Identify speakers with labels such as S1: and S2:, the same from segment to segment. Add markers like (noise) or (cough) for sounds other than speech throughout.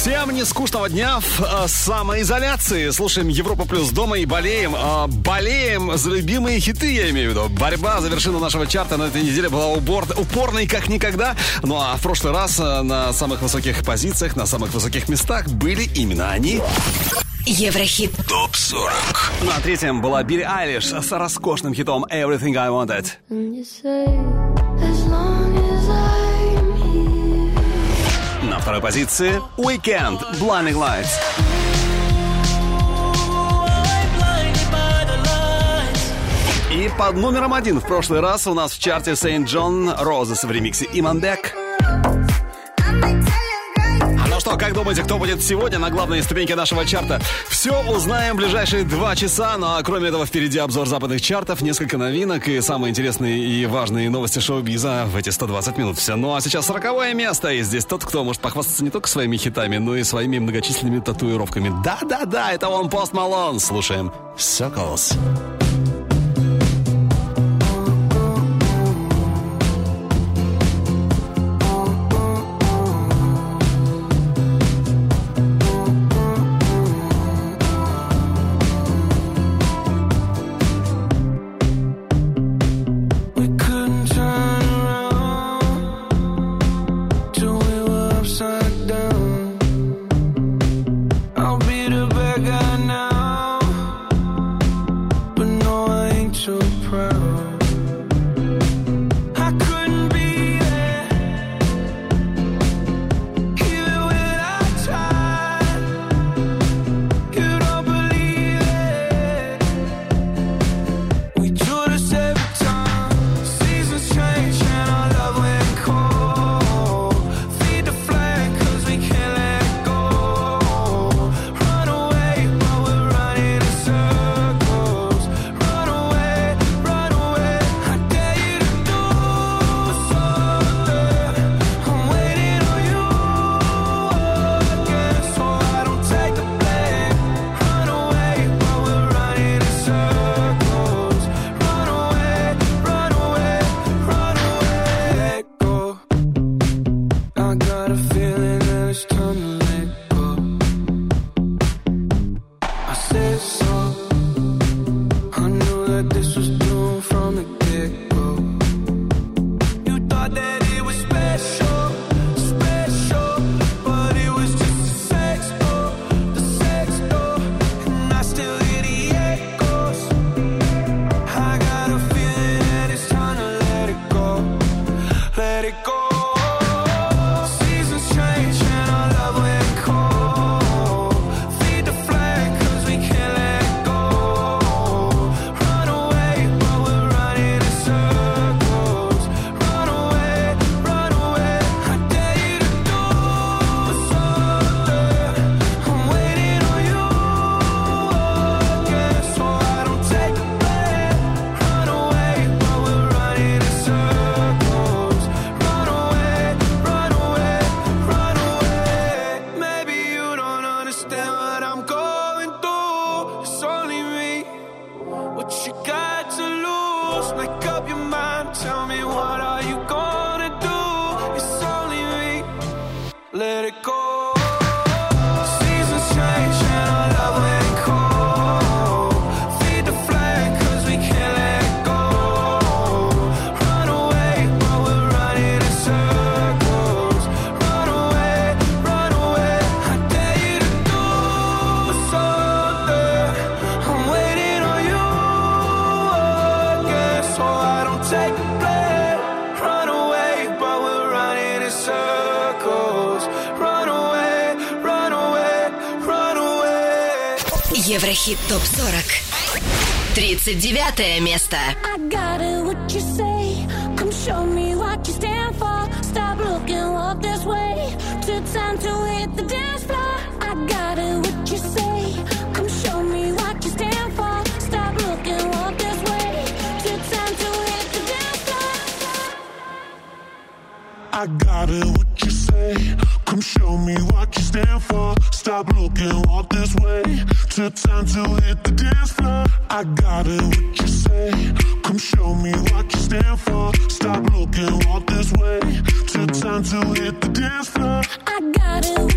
S1: Всем не скучного дня в э, самоизоляции. Слушаем Европа Плюс дома и болеем. Э, болеем за любимые хиты, я имею в виду. Борьба за вершину нашего чарта на этой неделе была убор, упорной как никогда. Ну а в прошлый раз э, на самых высоких позициях, на самых высоких местах были именно они.
S2: Еврохит
S3: ТОП 40.
S1: На третьем была Билли Айлиш с роскошным хитом Everything I Wanted. Второй позиции Weekend Blinding Lights. И под номером один в прошлый раз у нас в чарте Сейнт Джон Розес в ремиксе Имандек. Как думаете, кто будет сегодня на главной ступеньке нашего чарта? Все узнаем в ближайшие два часа, ну а кроме этого впереди обзор западных чартов, несколько новинок и самые интересные и важные новости шоу-биза в эти 120 минут. Все. Ну а сейчас 40 место, и здесь тот, кто может похвастаться не только своими хитами, но и своими многочисленными татуировками. Да-да-да, это он Пост Малон. Слушаем Circles.
S4: We let it go.
S2: 39 место
S5: I got it, what you say. Come show me what you stand for. Stop looking, walk this way. Took time to hit the dance floor. I got it, what you say. Come show me what you stand for. Stop looking, walk this way. Took time to hit the dance floor.
S6: I got it, what you say? Come show me what you stand for. Stop looking, walk this way. Took time to hit the dance floor. I got it, what you say? Come show me what you stand for. Stop looking, walk this way. Took time to hit the dance floor.
S5: I got it,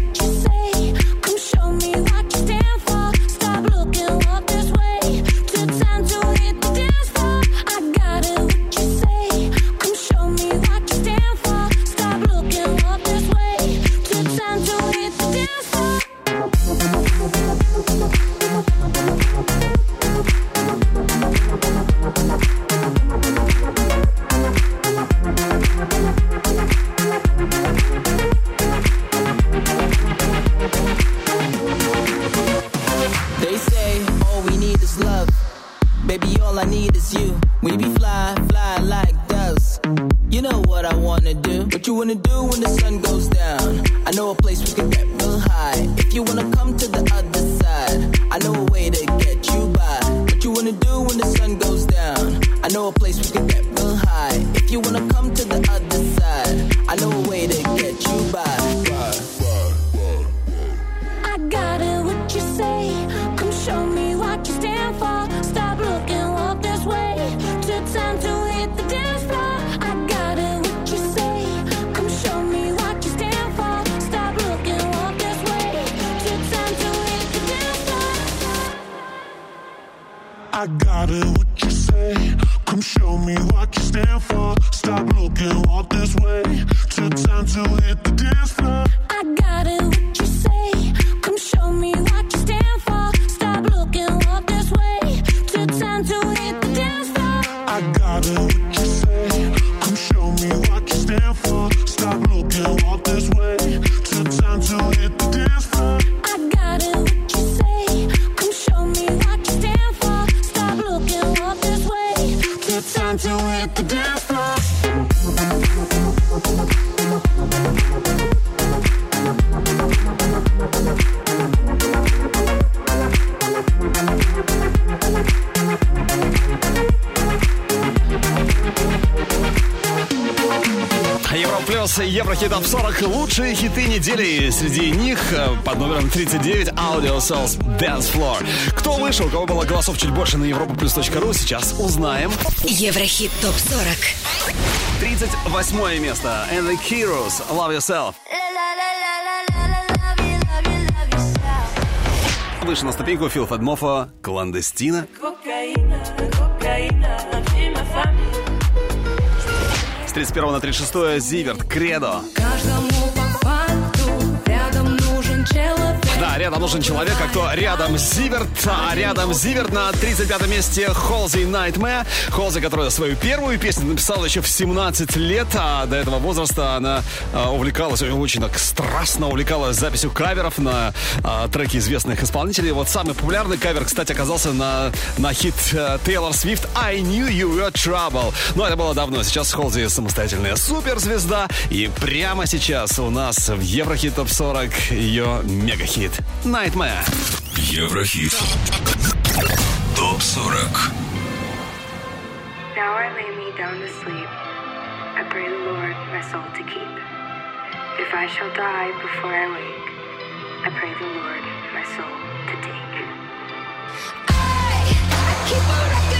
S5: I got it, what you say? Come show me what you stand for. Stop looking, walk this way. Took time to hit the
S1: Топ 40 лучшие хиты недели. Среди них э, под номером 39 Audio Cells Dance Floor. Кто вышел, у кого было голосов чуть больше на европа ру, сейчас узнаем.
S2: Еврохит ТОП-40.
S1: 38 место. And the Heroes Love Yourself. Выше на ступеньку Фил Федмофа Кландестина. С 31 на 36 Зиверт Кредо.
S7: Каждому рядом нужен человек,
S1: а кто рядом Зиверт, а рядом Зиверт на 35 месте Холзи Nightmare. Холзи, которая свою первую песню написала еще в 17 лет, а до этого возраста она а, увлекалась, очень так страстно увлекалась записью каверов на а, треки известных исполнителей. Вот самый популярный кавер, кстати, оказался на, на хит э, Taylor Swift «I Knew You Were Trouble». Но это было давно, сейчас Холзи самостоятельная суперзвезда, и прямо сейчас у нас в Еврохит Топ 40 ее мегахит «Nightmare».
S8: Еврохит. Топ 40.
S9: Now I lay me down to sleep. I pray the Lord my soul to keep. If I shall die before I wake, I pray the Lord my soul to take.
S5: Keep a record of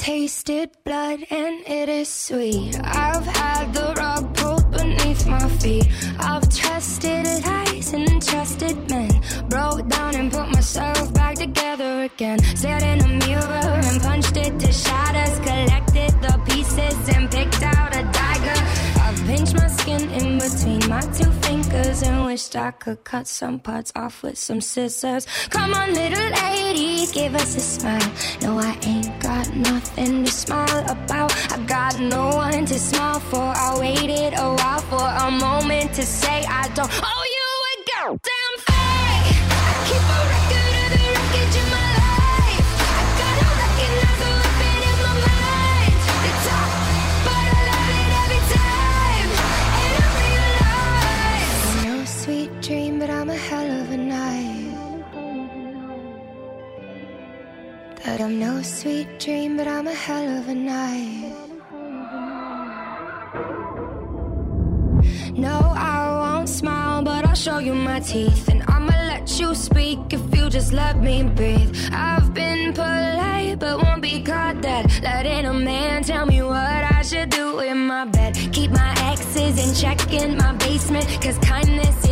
S5: tasted blood and it is sweet. I've had the rug pulled beneath my feet. I've trusted lies and trusted men. Broke down and put myself back together again. Stared in a mirror and punched it to shatters. Collected the pieces and picked out a dagger. I've pinched my skin in between my two fingers and wished I could cut some parts off with some scissors. Come on, little lady, give us a smile. No, I ain't got nothing to smile about. I got no one to smile for. I waited a while for a moment to say I don't owe you a goddamn thing. That I'm no sweet dream, but I'm a hell of a night. No I won't smile, but I'll
S7: show you my teeth, and I'ma let you speak if you just let me breathe. I've been polite, but won't be caught dead. Letting a man tell me what I should do in my bed. Keep my exes in check in my basement, cause kindness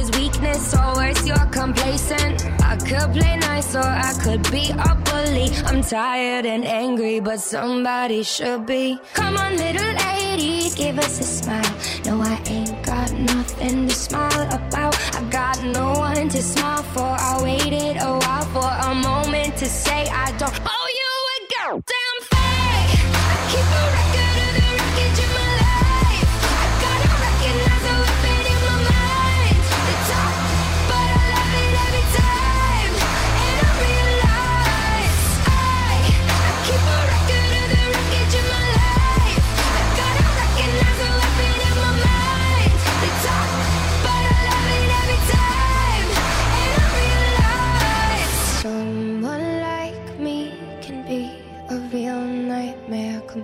S7: or worse, you're complacent. I could play nice, or I could be a bully. I'm tired and angry, but somebody should be. Come on, little lady, give us a smile. No, I ain't got nothing to smile about. I got no one to smile for. I waited a while for a moment to say I don't owe you a goddamn thing.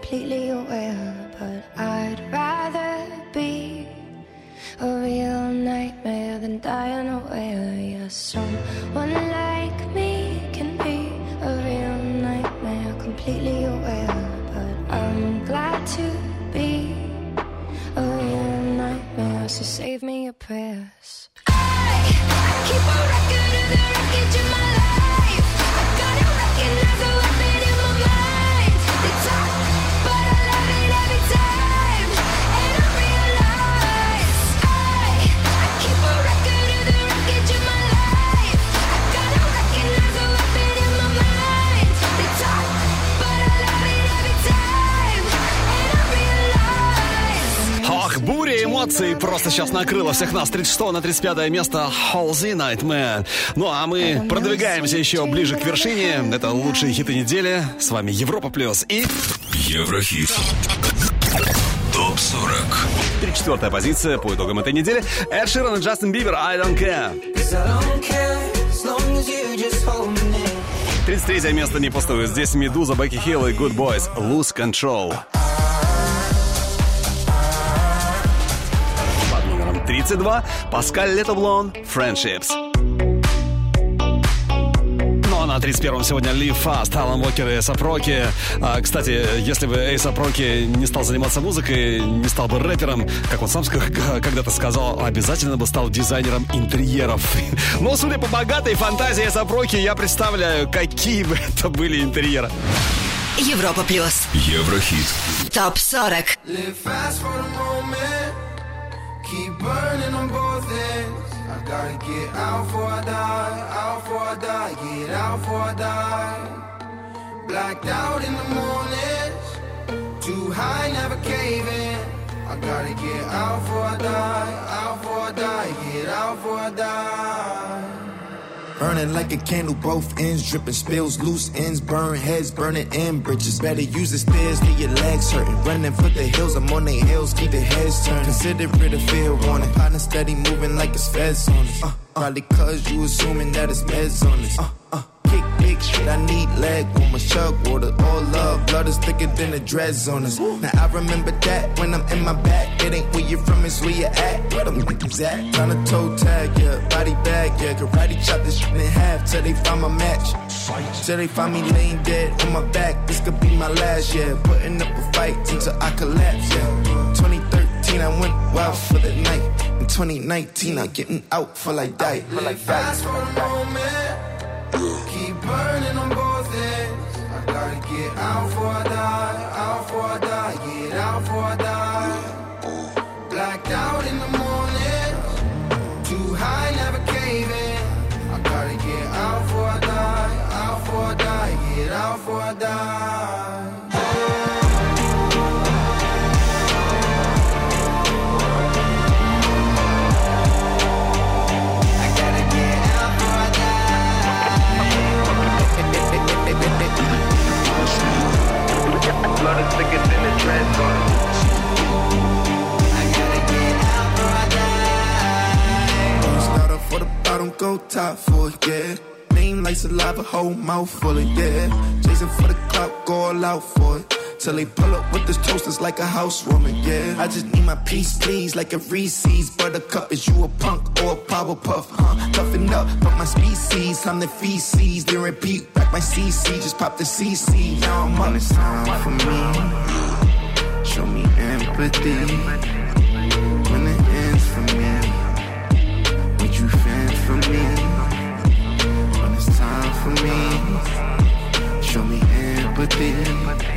S7: Completely aware. But I'd rather be a real nightmare than die unaware. Yeah, someone like me can be a real nightmare, completely aware. But I'm glad to be a real nightmare, so save me your prayers. I, I keep a record
S1: эмоций просто сейчас накрыла всех нас. 36 на 35 место Halsey Nightmare. Ну а мы продвигаемся еще ближе к вершине. Это лучшие хиты недели. С вами Европа Плюс и
S8: Еврохит. Топ 40.
S1: 34 позиция по итогам этой недели. Эд Ширан и Джастин Бибер I Don't Care. 33 место не пустует. Здесь Медуза, Бекки Хилл и Good Boys. Lose Control. 32 Паскаль Летоблон Friendships. Ну а на 31-м сегодня Live Fast, Алан Уокер и Эйсап Роки. А, кстати, если бы Эйсап Роки не стал заниматься музыкой, не стал бы рэпером, как он сам когда-то сказал, обязательно бы стал дизайнером интерьеров. (laughs) Но судя по богатой фантазии Эйсап Роки, я представляю, какие бы (laughs) это были интерьеры.
S2: Европа плюс.
S8: Еврохит.
S2: Топ 40.
S4: Live fast for the moment. Burning on both ends. I gotta get out before I die. Out before I die. Get out before I die. Blacked out in the mornings. Too high, never caving. I gotta get out before I die. Out before I die. Get out before I die.
S10: Burning like a candle, both ends dripping, spills loose ends, burn heads, burning in bridges. Better use the stairs, get your legs hurting. Running for the hills, I'm on the hills, keep the heads turning. Consider it a fair warning. Partner steady moving like it's feds on us. Uh, probably cause you assuming that it's meds on us. Uh, uh, big shit, I need leg warmers, chug water, all love, blood is thicker than the dreads on us. Now I remember that when I'm in my back, it ain't where you're from, it's where you at. Where them niggas at? Tryna toe tag, yeah, body bag, yeah, karate chop this shit in half till they find my match. Till they find me laying dead on my back, this could be my last, yeah. Putting up a fight until I collapse, yeah. 2013, I went wild for the night. In 2019, I'm getting out for like die.
S4: Live fast for a moment. Burning on both ends. I gotta get out before I die. Out before I die. Get out before I die. Blacked out in the morning. Too high, never caving. I gotta get out before I die. Out before I die. Get out before I die.
S10: Go top for it, yeah. Name like saliva, whole mouth full of, yeah. Chasing for the clock, go all out for it. Till they pull up with this toasters like a housewarming, yeah. I just need my peace, please, like a Reese's. Buttercup, is you a punk or a power puff, huh? Toughen up, but my species, I'm the feces. Then repeat, back my CC, just pop the CC. Now I'm on this time for me. Show me empathy. dreams. Show me empathy.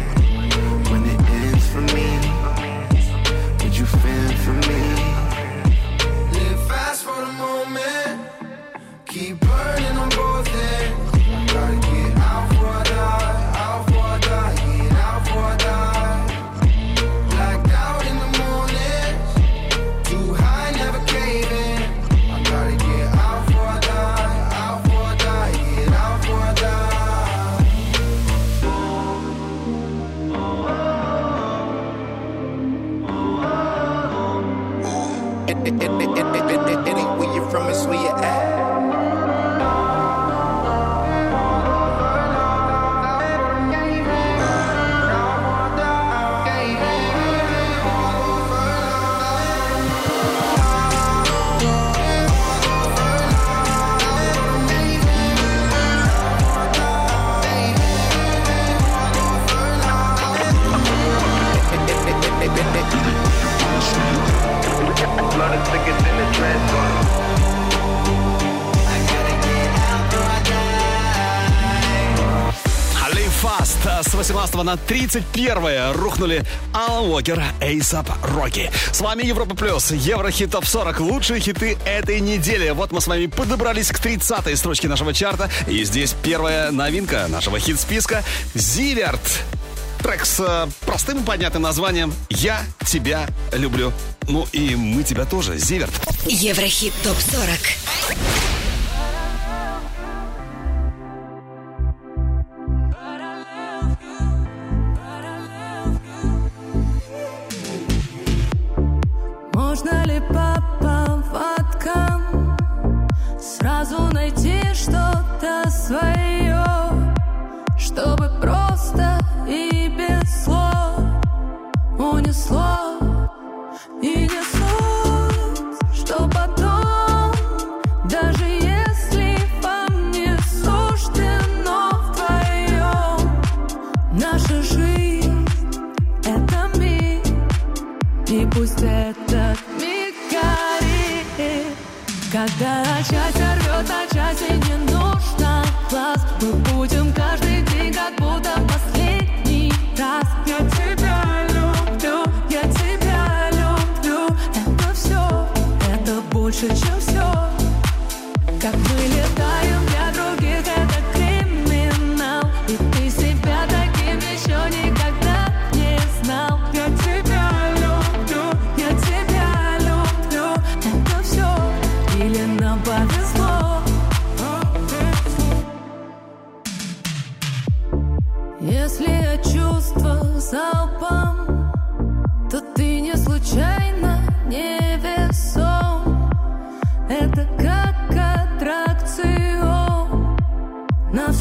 S1: 18 на 31 рухнули Алан Уокер, Эйсап Рокки. С вами Европа Плюс, Еврохит Топ 40, лучшие хиты этой недели. Вот мы с вами подобрались к 30-й строчке нашего чарта. И здесь первая новинка нашего хит-списка «Зиверт». Трек с э, простым и понятным названием «Я тебя люблю». Ну и мы тебя тоже, Зиверт.
S2: Еврохит ТОП-40.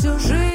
S11: Всю жизнь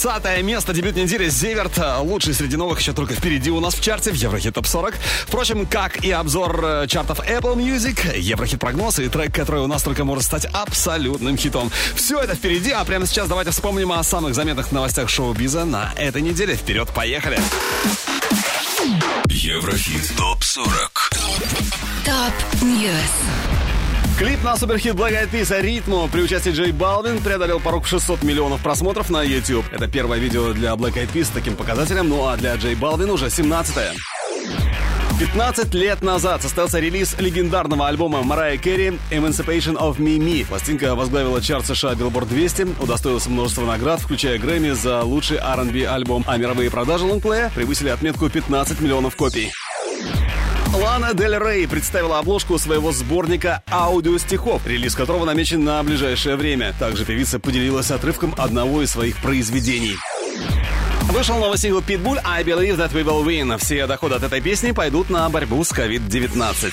S1: 20 место, дебют недели Зиверт. Э, лучший среди новых еще только впереди у нас в чарте в Еврохит Топ 40. Впрочем, как и обзор э, чартов Apple Music, Еврохит прогноз и трек, который у нас только может стать абсолютным хитом. Все это впереди, а прямо сейчас давайте вспомним о самых заметных новостях шоу-биза на этой неделе. Вперед, поехали!
S8: Еврохит
S2: Топ 40 Top News
S1: Клип на суперхит Black Eyed Peas «Ritmo» при участии Джей Балвин преодолел порог в 600 миллионов просмотров на YouTube. Это первое видео для Black Eyed Peas с таким показателем, ну а для Джей Балвин уже 17-е. 15 лет назад состоялся релиз легендарного альбома Марайя Керри «Emancipation of Me». Пластинка возглавила чарт США Billboard 200, удостоилась множества наград, включая Грэмми за лучший R&B альбом, а мировые продажи лонгплея превысили отметку 15 миллионов копий. Лана Дель Рей представила обложку своего сборника аудиостихов, релиз которого намечен на ближайшее время. Также певица поделилась отрывком одного из своих произведений. Вышел новый сингл Pitbull «I Believe That We Will Win». Все доходы от этой песни пойдут на борьбу с COVID-19.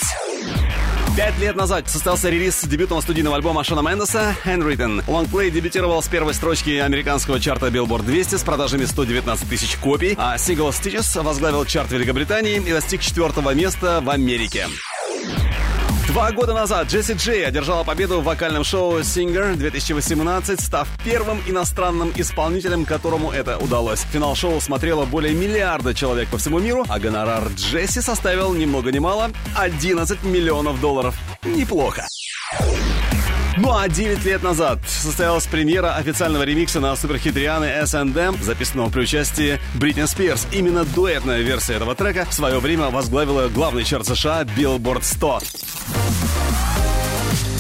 S1: Пять лет назад состоялся релиз дебютного студийного альбома Шона Мендеса «Handwritten». Лонгплей дебютировал с первой строчки американского чарта Billboard 200 с продажами 119 тысяч копий, а сингл «Stitches» возглавил чарт Великобритании и достиг четвертого места в Америке. Два года назад Джесси Джей одержала победу в вокальном шоу Singer 2018, став первым иностранным исполнителем, которому это удалось. Финал шоу смотрело более миллиарда человек по всему миру, а гонорар Джесси составил ни много ни мало 11 миллионов долларов. Неплохо. Ну а 9 лет назад состоялась премьера официального ремикса на суперхит Рианы S&M, записанного при участии Бритни Спирс. Именно дуэтная версия этого трека в свое время возглавила главный чарт США Billboard 100.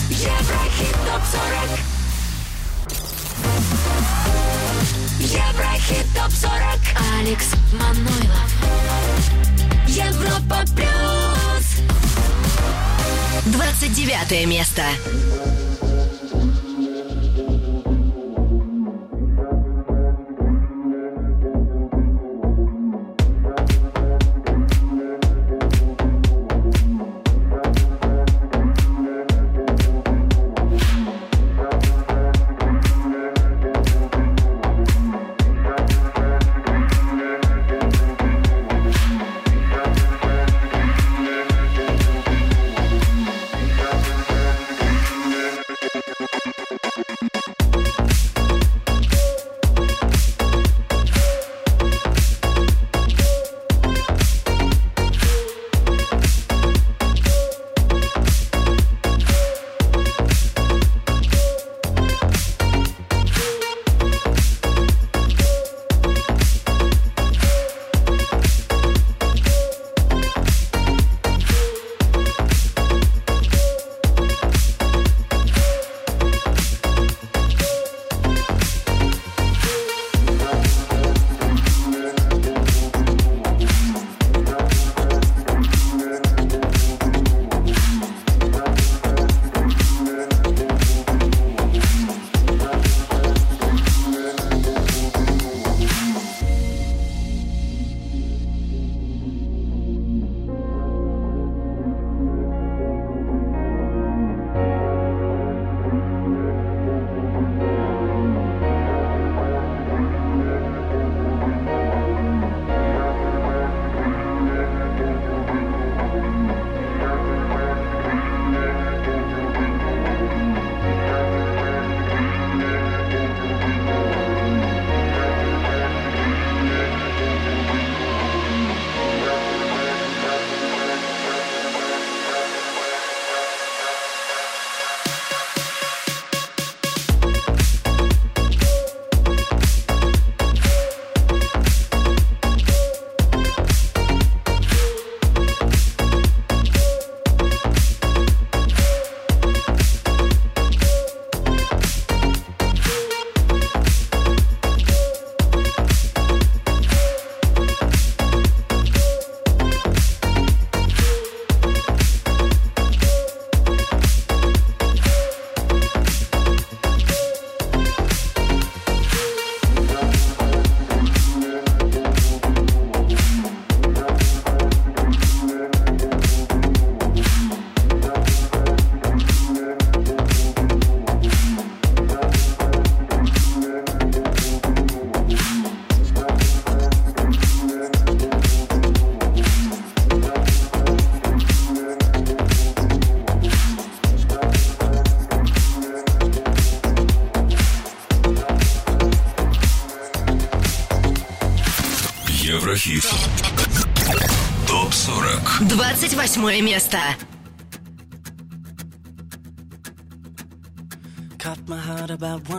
S5: Еврохит топ 40 Еврохит топ 40 Алекс Манойлов Европа плюс
S2: 29 место.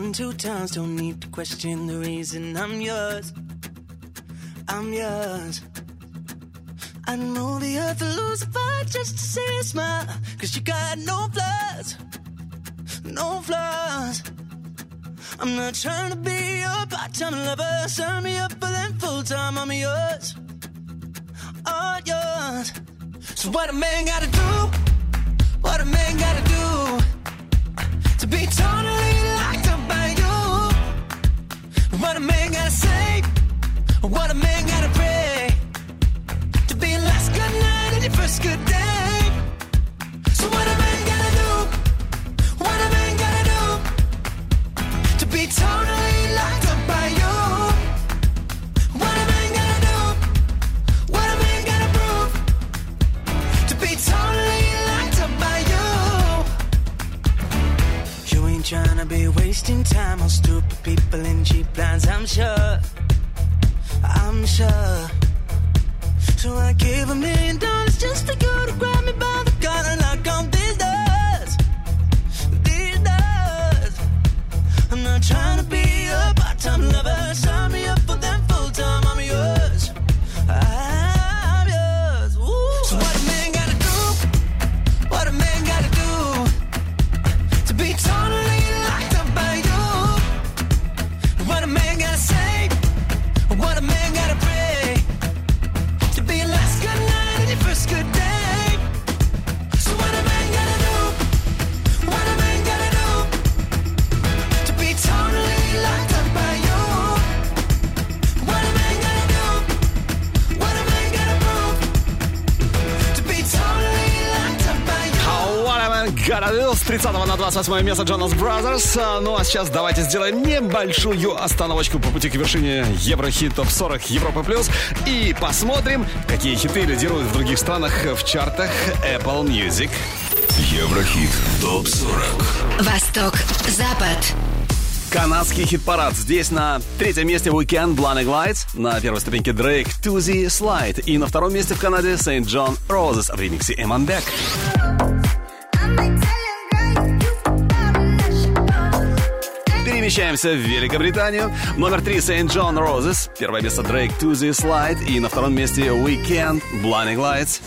S12: One, two times. Don't need to question the reason I'm yours. I'm yours. I know the earth will lose a fight just to see you smile. Cause you got no flaws. No flaws. I'm not trying to be your part-time lover. Sign me up for them full-time. I'm yours. All yours. So what a man gotta do? What a man gotta do?
S1: С 30 на 28 место Jonas Brothers. А, Ну а сейчас давайте сделаем небольшую остановочку по пути к вершине Еврохит Топ 40 Европа Плюс и посмотрим, какие хиты лидируют в других странах в чартах Apple Music.
S8: Еврохит. Топ 40.
S13: Восток, Запад.
S1: Канадский хит-парад. Здесь на третьем месте Weekend Blinding Lights, на первой ступеньке Drake Tuesday Slide и на втором месте в Канаде St. John Roses в ремиксе Эмманбек. Перемещаемся в Великобританию. Номер три St. John Roses. Первое место Drake Tuesday Slide. И на втором месте Weekend Blinding Lights.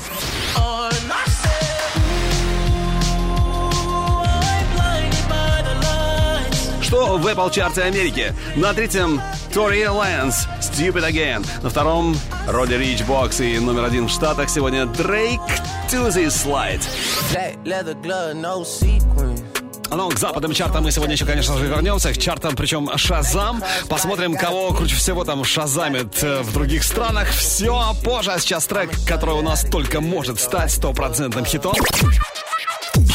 S1: Что в Apple чарте Америки? На третьем Тори Лэнс Stupid Again. На втором Роди Рич Бокс и номер один в Штатах сегодня Drake Tuesday Slide. Ну, к западным чартам мы сегодня еще, конечно же, вернемся. К чартам, причем Шазам. Посмотрим, кого круче всего там шазамит э, в других странах. Все позже. А сейчас трек, который у нас только может стать стопроцентным хитом.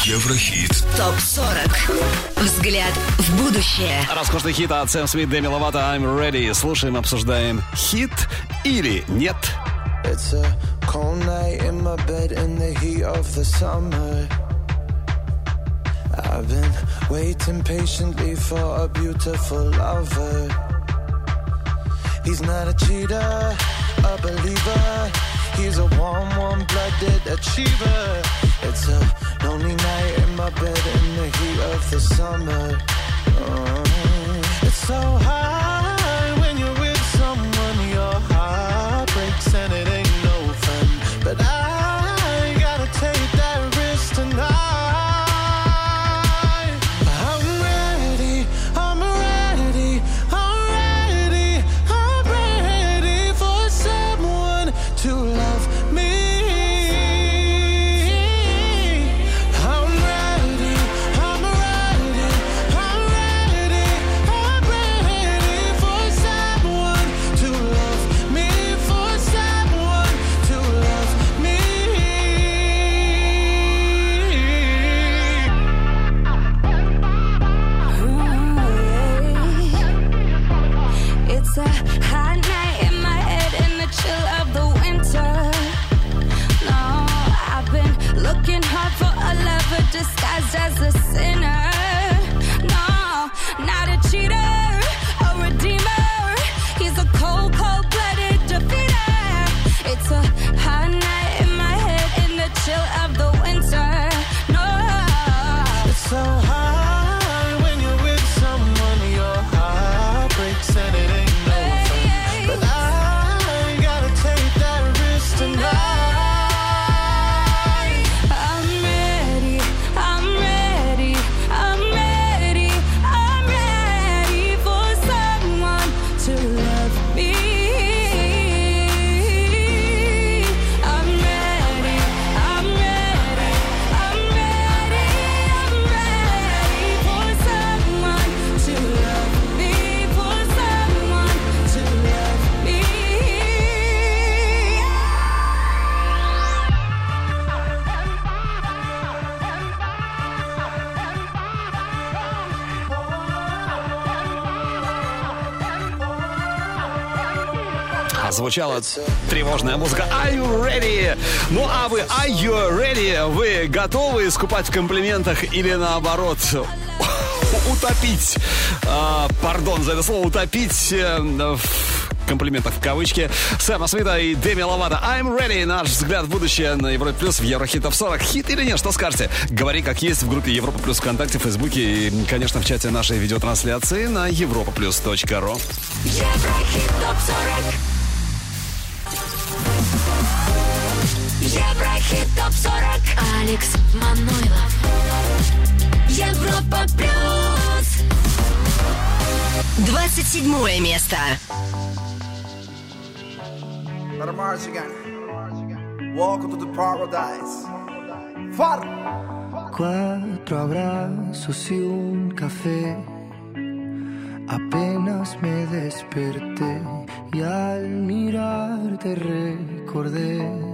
S8: Еврохит.
S13: Топ 40. Взгляд в будущее.
S1: Роскошный хит от Сэм Смит, Деми Ловато, I'm Ready. Слушаем, обсуждаем хит или нет.
S14: It's a cold night in my bed in the heat of the summer. I've been waiting patiently for a beautiful lover. He's not a cheater, a believer. He's a warm, warm-blooded achiever. It's a lonely night in my bed in the heat of the summer. Oh, it's so high when you're with someone. Your heart breaks and it
S1: звучала тревожная музыка Are you ready? Ну а вы Are you ready? Вы готовы искупать в комплиментах или наоборот (laughs) утопить? А, пардон за это слово утопить э, в комплиментах в кавычки. Сэма Смита и Деми Ловато. I'm ready. Наш взгляд в будущее на Европе Плюс в Еврохитов 40. Хит или нет? Что скажете? Говори как есть в группе Европа Плюс ВКонтакте, Фейсбуке и, конечно, в чате нашей видеотрансляции на europaplus.ru.
S15: Еврохит топ 40 Еврохит топ 40 Алекс Манойлов Европа плюс
S13: 27 место.
S16: Mars again. Welcome to the paradise. Far.
S17: Cuatro abrazos y un café. Apenas me desperté y al mirarte recordé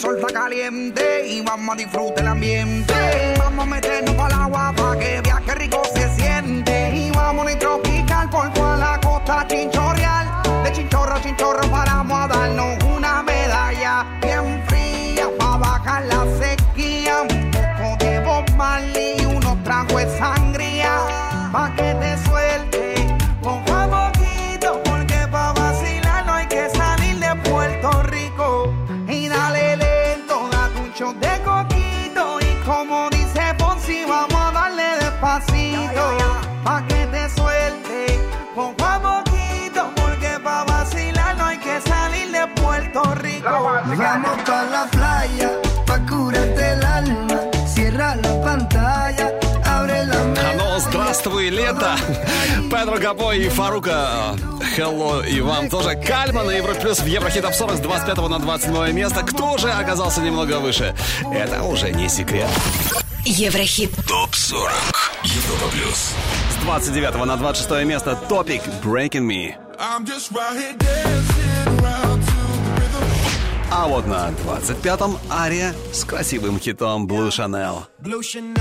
S16: Sol está caliente y vamos a disfrutar el ambiente. Vamos a meternos para el agua para que qué rico se siente. Y vamos a tropical por toda la costa chinchorreal. De chinchorro a chinchorro paramos a darnos la
S17: playa, pa curarte el alma. Cierra la pantalla, abre la
S1: Ну, здравствуй, лето! Педро Габо и Фарука. Хелло и вам тоже. Кальман на Европе Плюс в Еврохит Топ 40 с 25 на 27 место. Кто же оказался немного выше? Это уже не секрет.
S13: Еврохит.
S8: ТОП 40. Европа плюс.
S1: С 29 на 26 место Топик Breaking Me.
S6: I'm just right here
S1: А вот на 25-м Ария с красивым хитом Blue Chanel.
S16: Blue Chanel.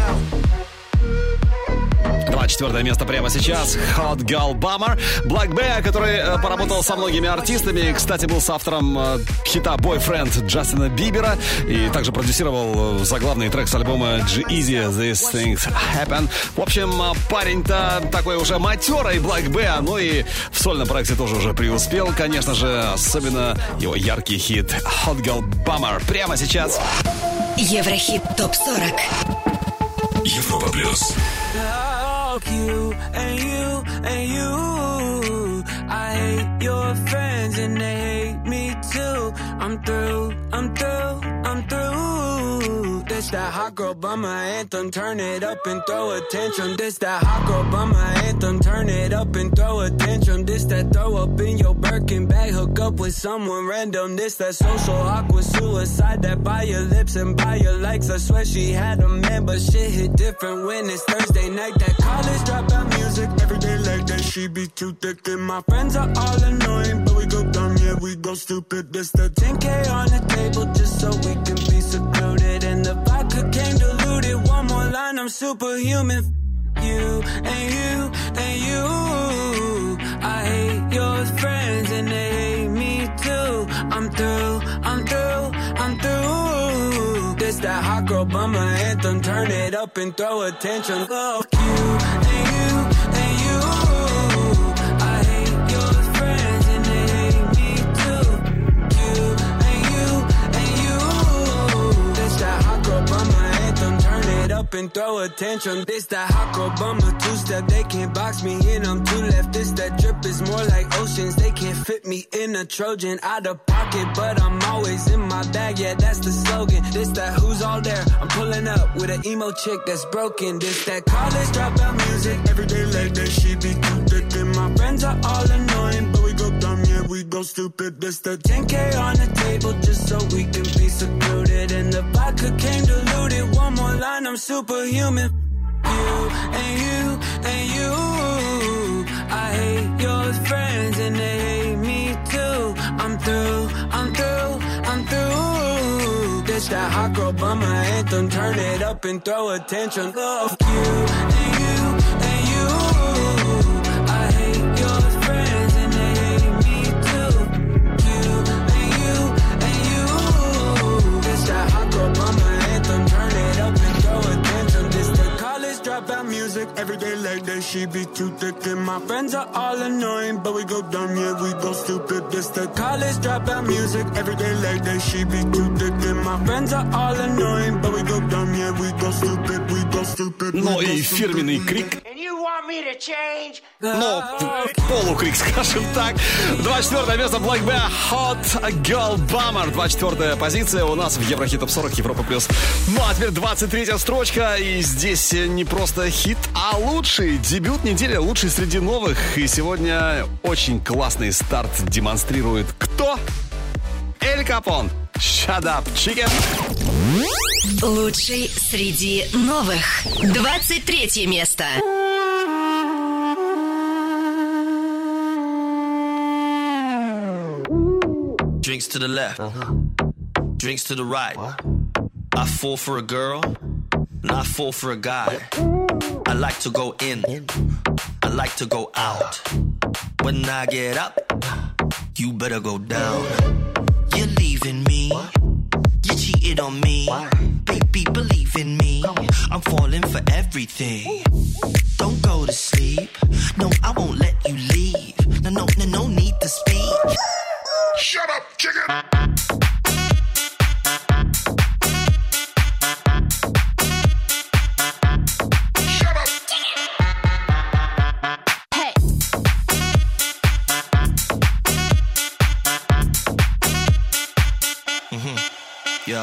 S1: 24 место прямо сейчас. Hot Girl Bummer. Black Bear, который э, поработал со многими артистами. Кстати, был с автором э, хита Boyfriend Джастина Бибера. И также продюсировал э, заглавный трек с альбома G-Easy These Things Happen. В общем, парень-то такой уже матерый Black Bear. Ну и в сольном проекте тоже уже преуспел. Конечно же, особенно его яркий хит Hot Girl Bummer. Прямо сейчас.
S13: Еврохит топ 40.
S8: Европа плюс.
S18: Fuck you and you and you. I hate your friends and they hate me too. I'm through, I'm through, I'm through. This that hot girl bummer anthem. Turn it up and throw a tantrum. This that hot girl bummer anthem. Turn it up and throw a tantrum. This that throw up in your Birkin bag. Hook up with someone random. This that social awkward suicide. That by your lips and by your likes. I swear she had a man, but shit hit different when it's Thursday night. That college dropout music every day like that. She be too thick and my friends are all annoying, but we go dumb, yeah, we go stupid. This that 10k on the table just so we can be secluded. I'm superhuman. You and you and you. I hate your friends and they hate me too. I'm through, I'm through, I'm through. This that hot girl bummer anthem. Turn it up and throw attention. Fuck you and you and you. Up and throw a tantrum. This that hot bummer two step. They can't box me in. I'm two left. This that drip is more like oceans. They can't fit me in a Trojan. Out of pocket, but I'm always in my bag. Yeah, that's the slogan. This that who's all there. I'm pulling up with an emo chick that's broken. This that college dropout music. Every day like that, she be too thick. And my friends are all annoying, but we go dumb, yeah, we go stupid. This the 10K on the table just so we can be secluded. And the vodka came diluted. One more line, I'm superhuman. You and you and you. I hate your friends and they hate me too. I'm through, I'm through, I'm through. This that hot girl bummer anthem. Turn it up and throw a tantrum. Love you Every day like that, she be too thick. And my friends are all annoying, but we go dumb, yeah, we go stupid. This the college dropout music. Every day like that, she be too thick. And my friends are all annoying, but we go dumb, yeah, we go stupid, we go stupid. we
S1: Ну и фирменный крик? Ну, полукрик, (laughs) скажем так. 24 место Black Bear Hot Girl Bummer. 24 позиция у нас в Еврохит Топ 40 Европа Плюс. Ну, а теперь 23 строчка. И здесь не просто хит, а лучший дебют недели. Лучший среди новых. И сегодня очень классный старт демонстрирует кто? Эль Капон. Shut up, chicken.
S2: Лучший среди новых. 23 место.
S19: Drinks to the left, drinks to the right. I fall for a girl, and I fall for a guy. I like to go in, I like to go out. When I get up, you better go down. You're leaving me, you cheated on me. Baby, believe in me, I'm falling for everything. Don't go to sleep, no, I won't let you leave. No, no, no, no need to speak.
S6: Shut up, chicken!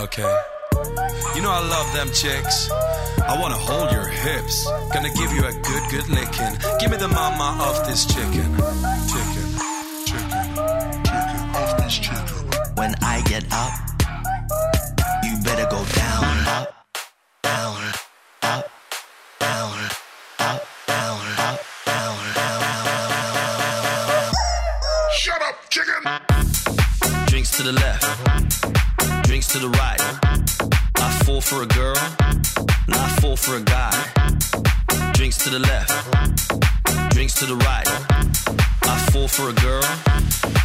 S20: Okay. You know I love them chicks. I wanna hold your hips. Gonna give you a good, good licking. Give me the mama of this chicken. Chicken. Chicken. Chicken of this chicken.
S19: When I get up, you better go down, up, down, up, down, up, down, up, down, down, down, down, down.
S6: Shut up, chicken!
S19: Drinks to the left, drinks to the right. I fall for a girl, and I fall for a guy. Drinks to the left, drinks to the right. I fall for a girl,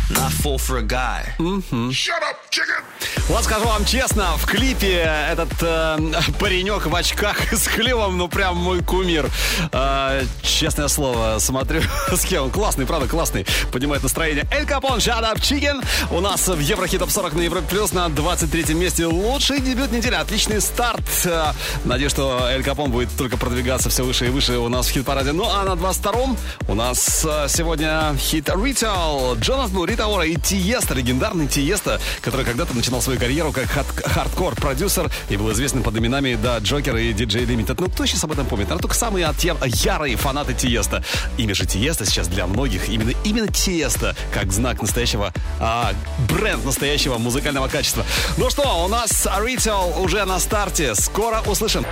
S19: and I fall for a guy. Mm-hmm.
S6: Shut up, chicken!
S1: Вот скажу вам честно, в клипе этот э, (laughs) паренек в очках (laughs) с хлебом, ну прям мой кумир. Э, честное слово, смотрю (laughs) с кем. он. Классный, правда, классный. Поднимает настроение. Эль Капон, Shut Up Chicken. У нас в Еврохит Топ 40 на Европе Плюс на 23 месте. Лучший дебют недели. Отличный старт. Э, Надеюсь, что Эль Капон будет только продвигаться все выше и выше у нас в хит-параде. Ну а на 22-м у нас э, сегодня хит. Джонас Блу, Рита Ора и Тиесто, легендарный Тиесто, который когда-то начинал свою карьеру как хардкор-продюсер и был известен под именами Da Joker и DJ Limited. Ну, кто сейчас об этом помнит? Наверное, только самые отъя- ярые фанаты Тиеста. Имя же Тиеста сейчас для многих именно, именно Тиеста, как знак настоящего, а, бренд настоящего музыкального качества. Ну что, у нас Ritual уже на старте. Скоро услышим.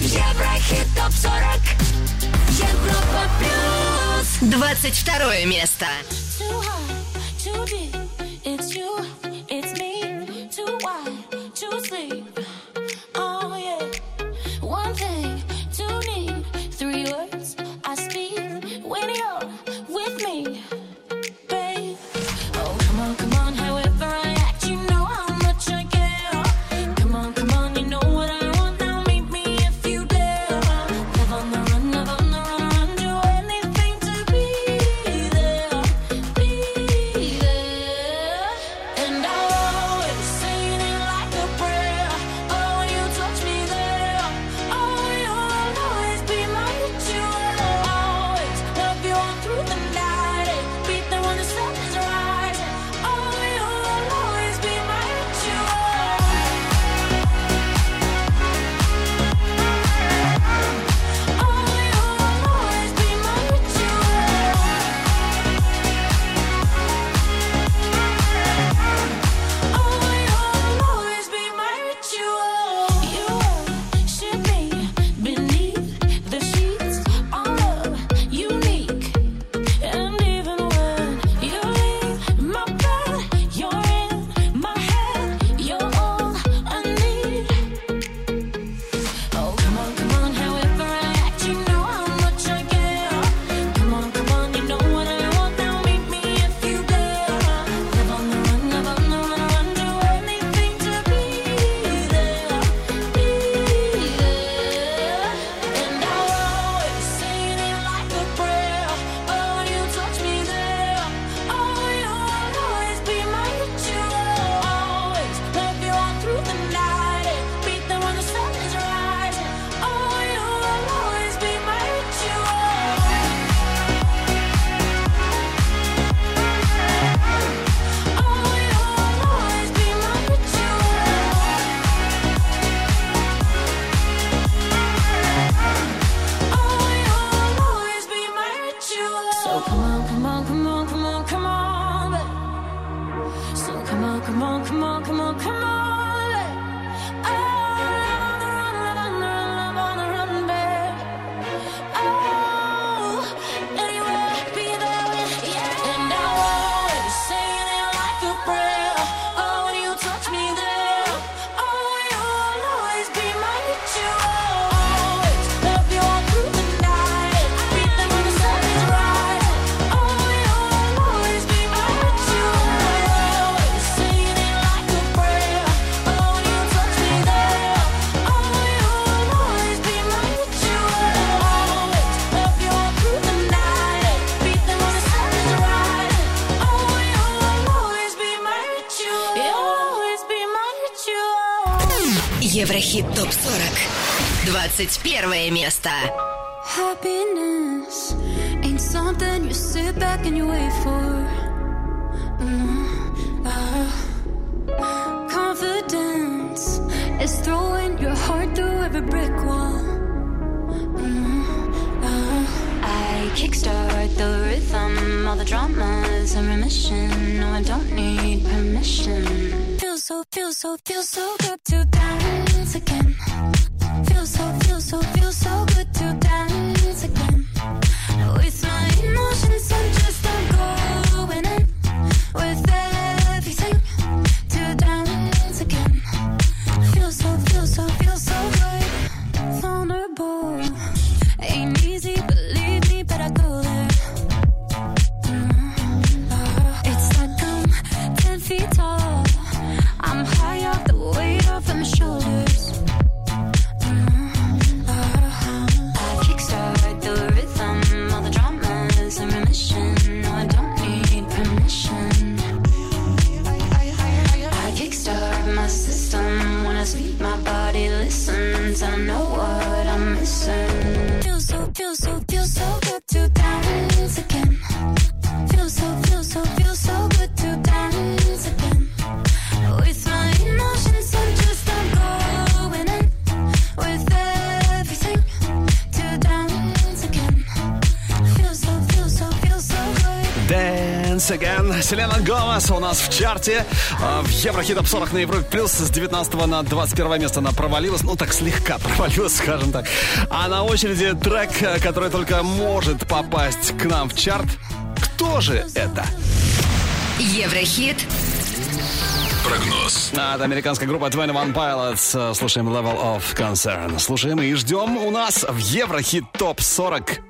S2: Еврохит ТОП-40 Европа Плюс 22 место
S5: Too high, too deep.
S11: Feels so, Dance Again.
S1: Селена Гомес у нас в чарте. А, В Еврохит Топ 40 на Европе Плюс с 19 на 21 место она провалилась. Ну, так слегка (laughs) провалилась, скажем так. А на очереди трек, э, который только может попасть к нам в чарт. Кто же это?
S13: Еврохит.
S8: Прогноз.
S1: А, Это американская группа 21 Pilots. Э, Слушаем Level of Concern. Слушаем и ждем у нас в Еврохит Топ 40.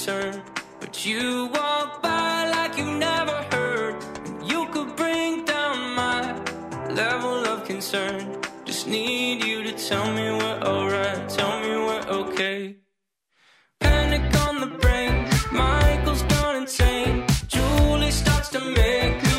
S4: Concern, but you walk by like you never heard. You could bring down my level of concern. Just need you to tell me we're alright, tell me we're okay. Panic on the brain, Michael's gone insane. Julie starts to make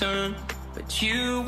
S4: but you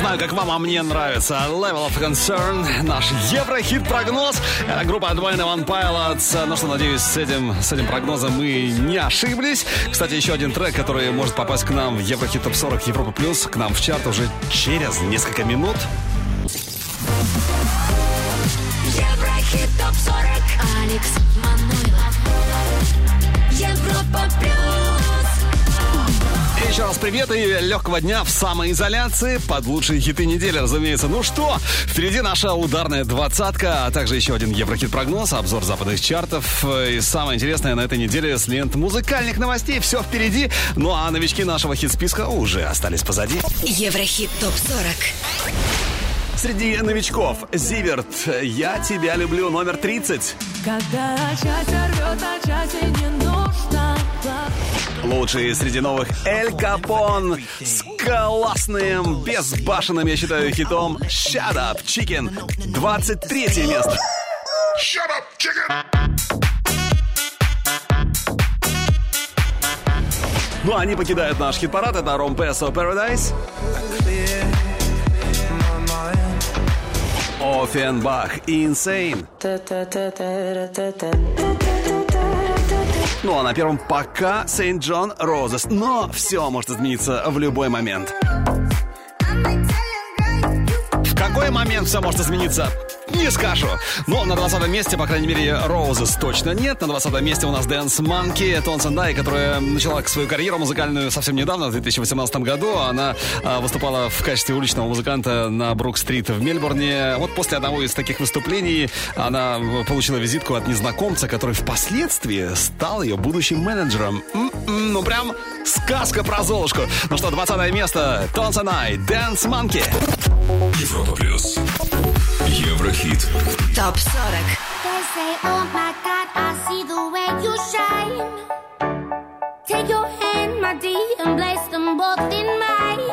S1: знаю, как вам, а мне нравится Level of Concern, наш Еврохит-прогноз. Это группа Advine One Pilots. Ну что, надеюсь, с этим, с этим прогнозом мы не ошиблись. Кстати, еще один трек, который может попасть к нам в Еврохит Топ 40 Европа Плюс, к нам в чарт уже через несколько минут.
S5: Еврохит топ 40. Алекс Манойлов. Европа плюс.
S1: Еще раз привет и легкого дня в самоизоляции под лучшие хиты недели, разумеется. Ну что, впереди наша ударная двадцатка, а также еще один Еврохит-прогноз, обзор западных чартов. И самое интересное на этой неделе с лент музыкальных новостей. Все впереди. Ну а новички нашего хит-списка уже остались позади.
S13: Еврохит топ 40.
S1: Среди новичков Зиверт «Я тебя люблю» номер 30.
S4: Когда счастье рвет на части, не нужно плакать.
S1: Лучшие среди новых Эль Капон с классным, безбашенным, я считаю, хитом «Shut Up, Chicken». 23 место.
S21: Shut up, chicken!
S1: Ну, они покидают наш хит-парад. Это Ром Песо Paradise. Офенбах Insane. Ну а на первом пока Сейнт Джон Roses. Но все может измениться в любой момент. В какой момент все может измениться? Не скажу. Но на 20 месте, по крайней мере, Roses точно нет. На 20 месте у нас Dance Monkey, Tones and I, которая начала свою карьеру музыкальную совсем недавно, в 2018 году. Она а, выступала в качестве уличного музыканта на Бурк-стрит в Мельбурне. Вот после одного из таких выступлений она получила визитку от незнакомца, который впоследствии стал ее будущим менеджером. М-м, ну прям сказка про Золушку. Ну что, 20 место. Тонсон Ай, Дэнс Манки.
S8: Европа плюс. Еврохит.
S13: Топ 40.
S5: They say, oh my God, I see the way you shine. Take your hand, my
S22: and them both in mine.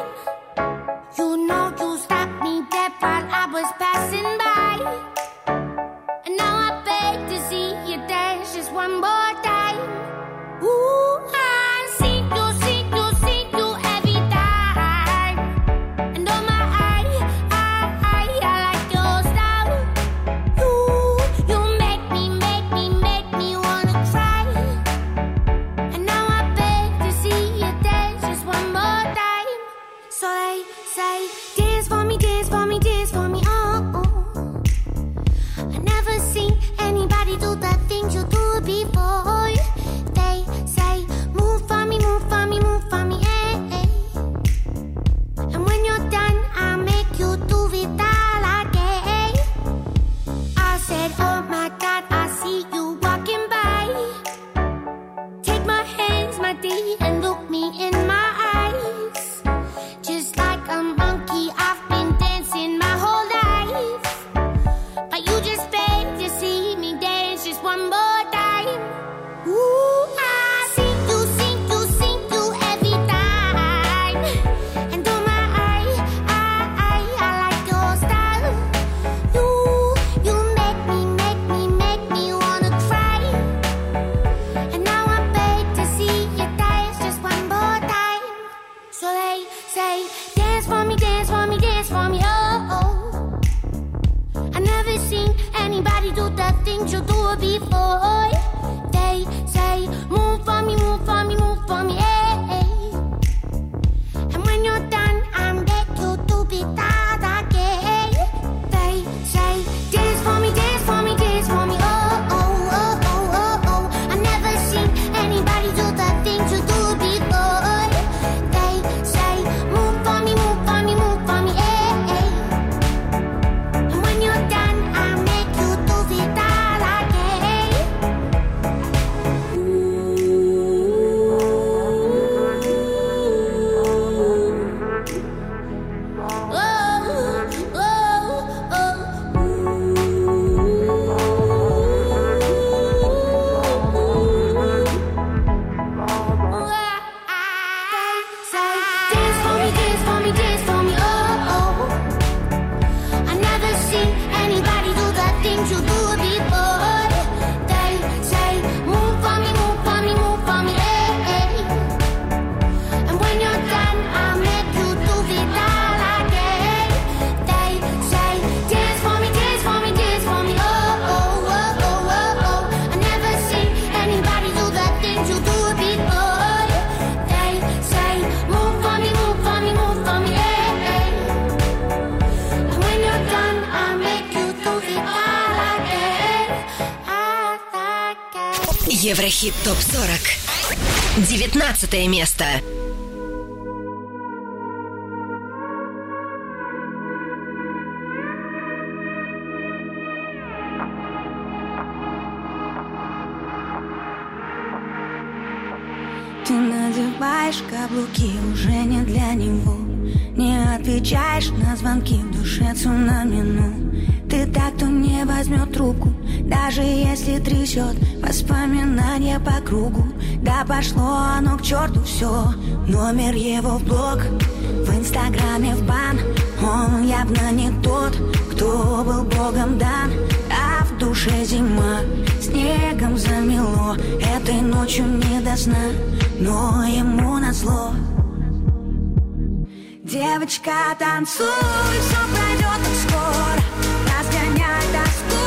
S22: You know you me while I was passing by. And now I beg to see you dance just one more
S11: хит топ прошло. Девочка, танцуй, все пройдет так скоро Разгоняй тоску.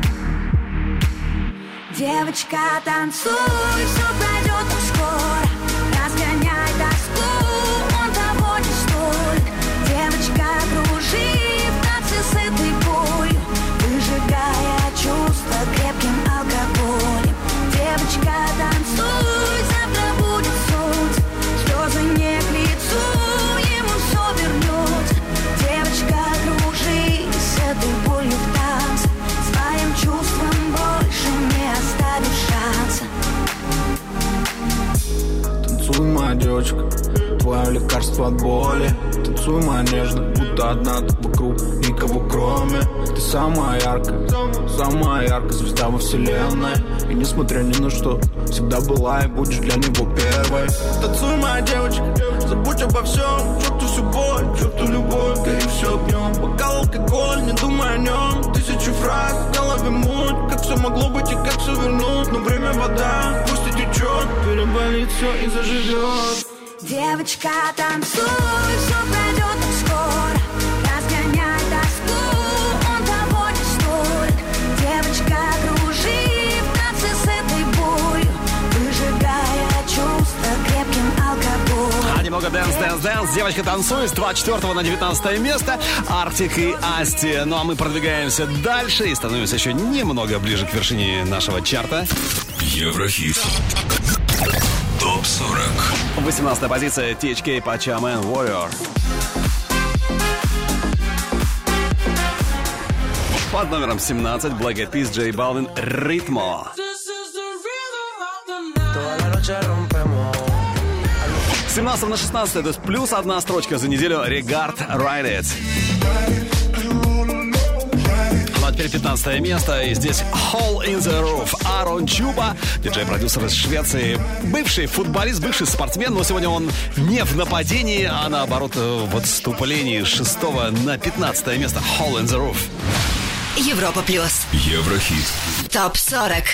S11: Девочка, танцуй, все Девочка,
S23: твое лекарство от боли. Танцуй, моя нежно, будто одна ты вокруг Никого кроме. Ты самая яркая, самая яркая звезда во вселенной. И несмотря ни на что, всегда была и будешь для него первой. Танцуй, моя девочка, забудь обо всем Черту всю боль, черту любовь, гори все огнем Бокал алкоголь, не думай о нем Тысячу фраз, в голове муть. Как все могло быть и как все вернуть? Но время вода, пусть и течет Переболит все и заживет
S11: Девочка, танцуй, все пройдет так скоро
S1: А немного dance, dance, dance. Девочка танцует с 24 на 19 место. Артик и Асти. Ну а мы продвигаемся дальше и становимся еще немного ближе к вершине нашего чарта.
S8: Еврохит. Топ 40.
S1: 18 позиция THK Pachama Warrior. Под номером 17 Black Eyed Peas, J Balvin, Ритмо.
S4: Toda la noche rompemos.
S1: С 17 на 16, то есть плюс одна строчка за неделю Regard Ride It. Ну а теперь 15 место, и здесь Hole in the Roof. Арон Чуба, диджей-продюсер из Швеции, бывший футболист, бывший спортсмен, но сегодня он не в нападении, а наоборот в отступлении с 6 на 15 место. Hole in the Roof.
S21: Европа плюс.
S8: Еврохит.
S21: Топ 40.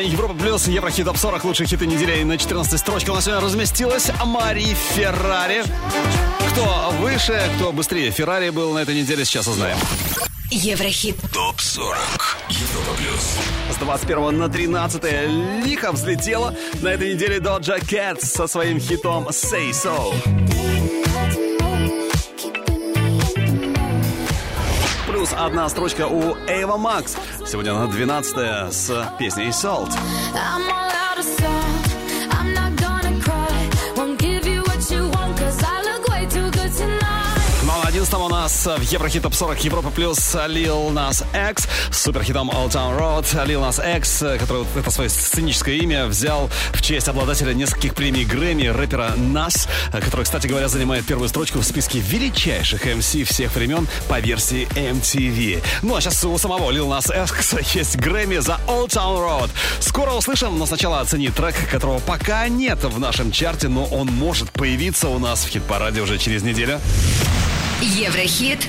S1: Вами Европа Плюс, Еврохит Топ 40. Лучшие хиты недели. На 14 строчке у нас сегодня разместилась Мари Феррари. Кто выше, кто быстрее Феррари был на этой неделе, сейчас узнаем.
S5: Еврохит.
S8: ТОП 40. Европа плюс.
S1: С 21 на 13 лихо взлетела на этой неделе Doja Cat со своим хитом Say So. Плюс одна строчка у Эйва Макс. Сегодня на 12 с песней Salt. Ну а на 11 у нас в Еврохит Топ 40 Европа Плюс Lil Nas X с суперхитом Old Town Road. Lil Nas X, который это свое сценическое имя взял в честь обладателя нескольких премий Грэмми, рэпера Нас, который, кстати говоря, занимает первую строчку в списке величайших MC всех времен по версии MTV. Ну а сейчас у самого Lil Nas X (laughs) есть Грэмми за Old Town Road. Скоро услышим, но сначала оцени трек, которого пока нет в нашем чарте, но он может появиться у нас в хит-параде уже через неделю.
S5: Еврохит.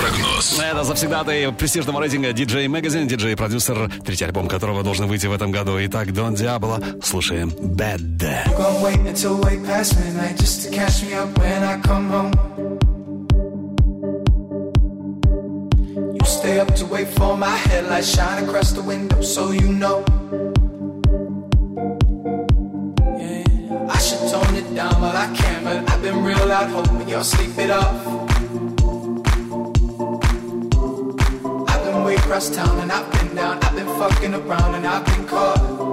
S8: Прогноз.
S1: Это завсегдатый престижного рейтинга DJ Magazine, диджей-продюсер, третий альбом которого должен выйти в этом году. Итак, Дон Диабло, слушаем Bad.
S24: When I come home. You stay up to wait for my headlights shine across the window so you know. Yeah, I should tone it down, but I can't. But I've been real loud, hoping y'all sleep it off. Way across town and I've been down. I've been fucking around and I've been caught.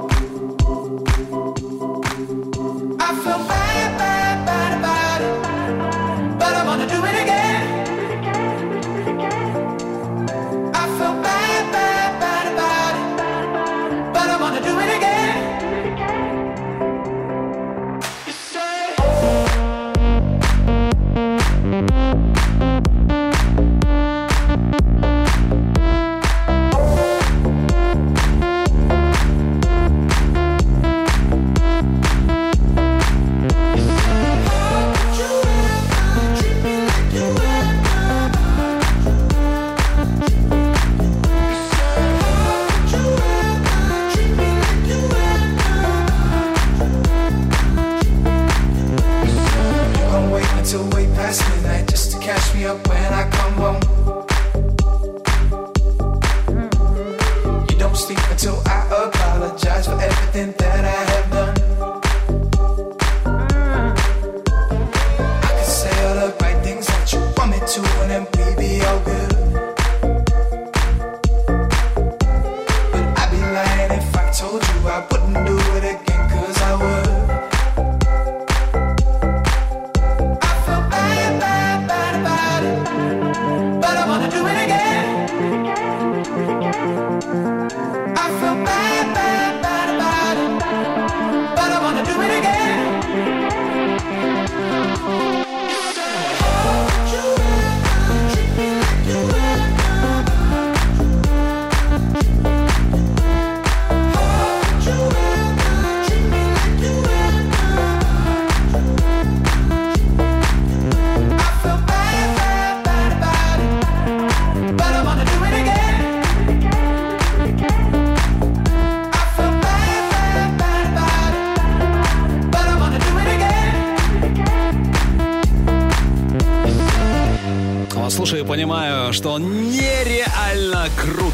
S1: Что он нереально крут.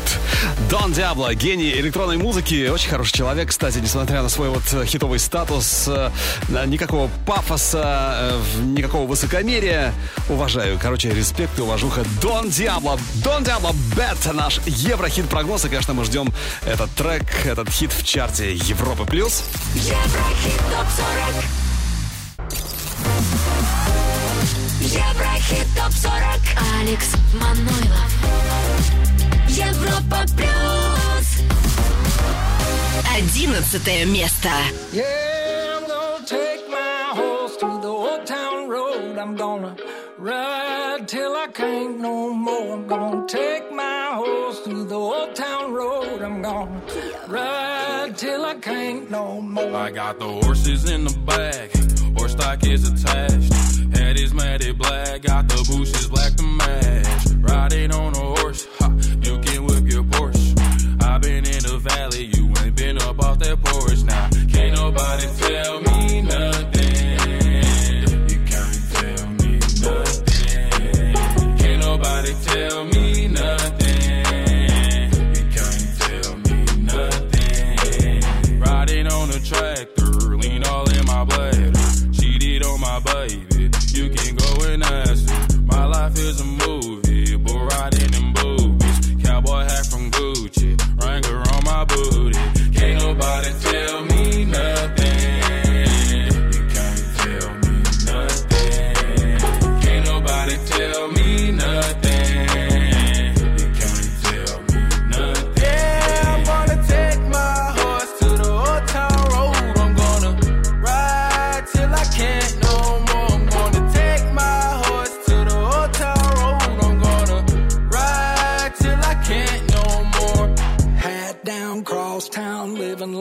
S1: Дон Диабло, гений электронной музыки, очень хороший человек, кстати, несмотря на свой вот э, хитовый статус, э, никакого пафоса, э, никакого высокомерия. Уважаю, короче, респект и уважуха. Дон Диабло, Дон Диабло, Бет, наш еврохит прогноз, и, конечно, мы ждем этот трек, этот хит в чарте Европы+. плюс.
S25: Еврохит ТОП-40 Еврохит ТОП-40 Алекс Манойлов Европа Плюс
S13: Одиннадцатое место.
S26: Yeah, I'm gonna take my horse to the old town road. I'm gonna ride till I can't no more. I'm gonna take my horse to the old town road. I'm gonna ride till I can't no more.
S4: I got the horses in the back, horse stock is attached. Head is matted black, got the bushes black to match. Riding on a horse, ha, you can whip your Porsche. I've been in the valley, you ain't been up off that porch. Now, can't nobody tell me nothing. You can't tell me nothing. Can't nobody tell me nothing. You can't tell me nothing. Riding on a tractor, lean all in my bladder. Cheated on my baby, life is a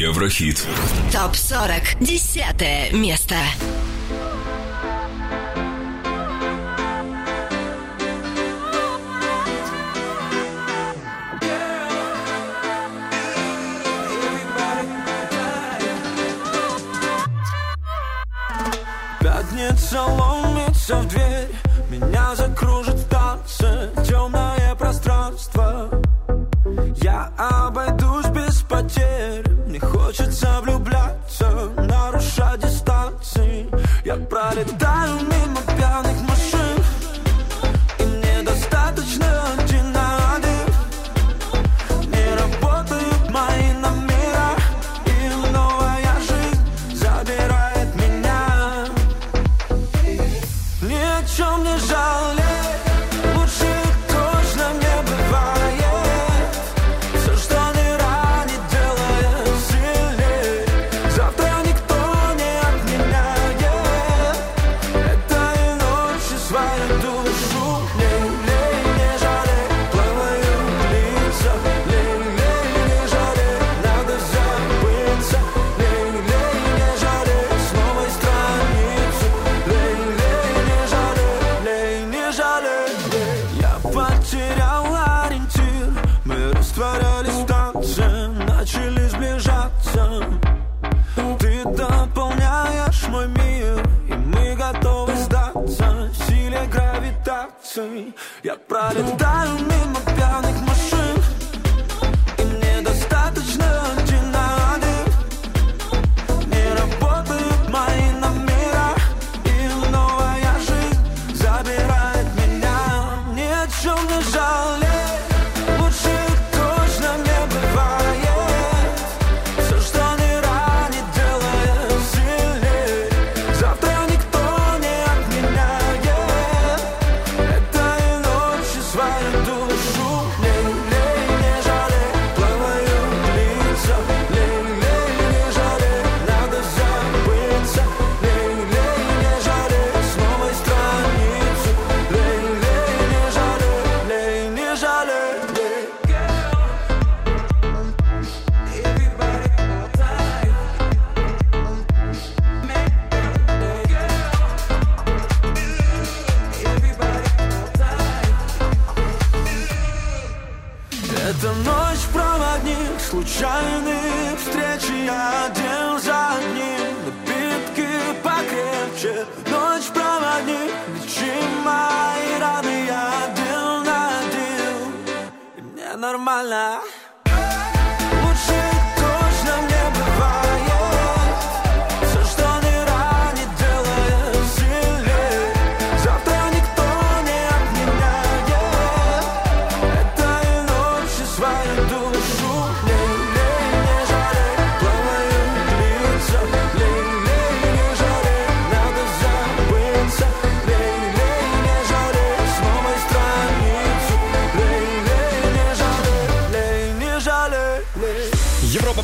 S8: Еврохит.
S13: ТОП-40. Десятое место.
S26: Пятница ломится в дверь Меня закружит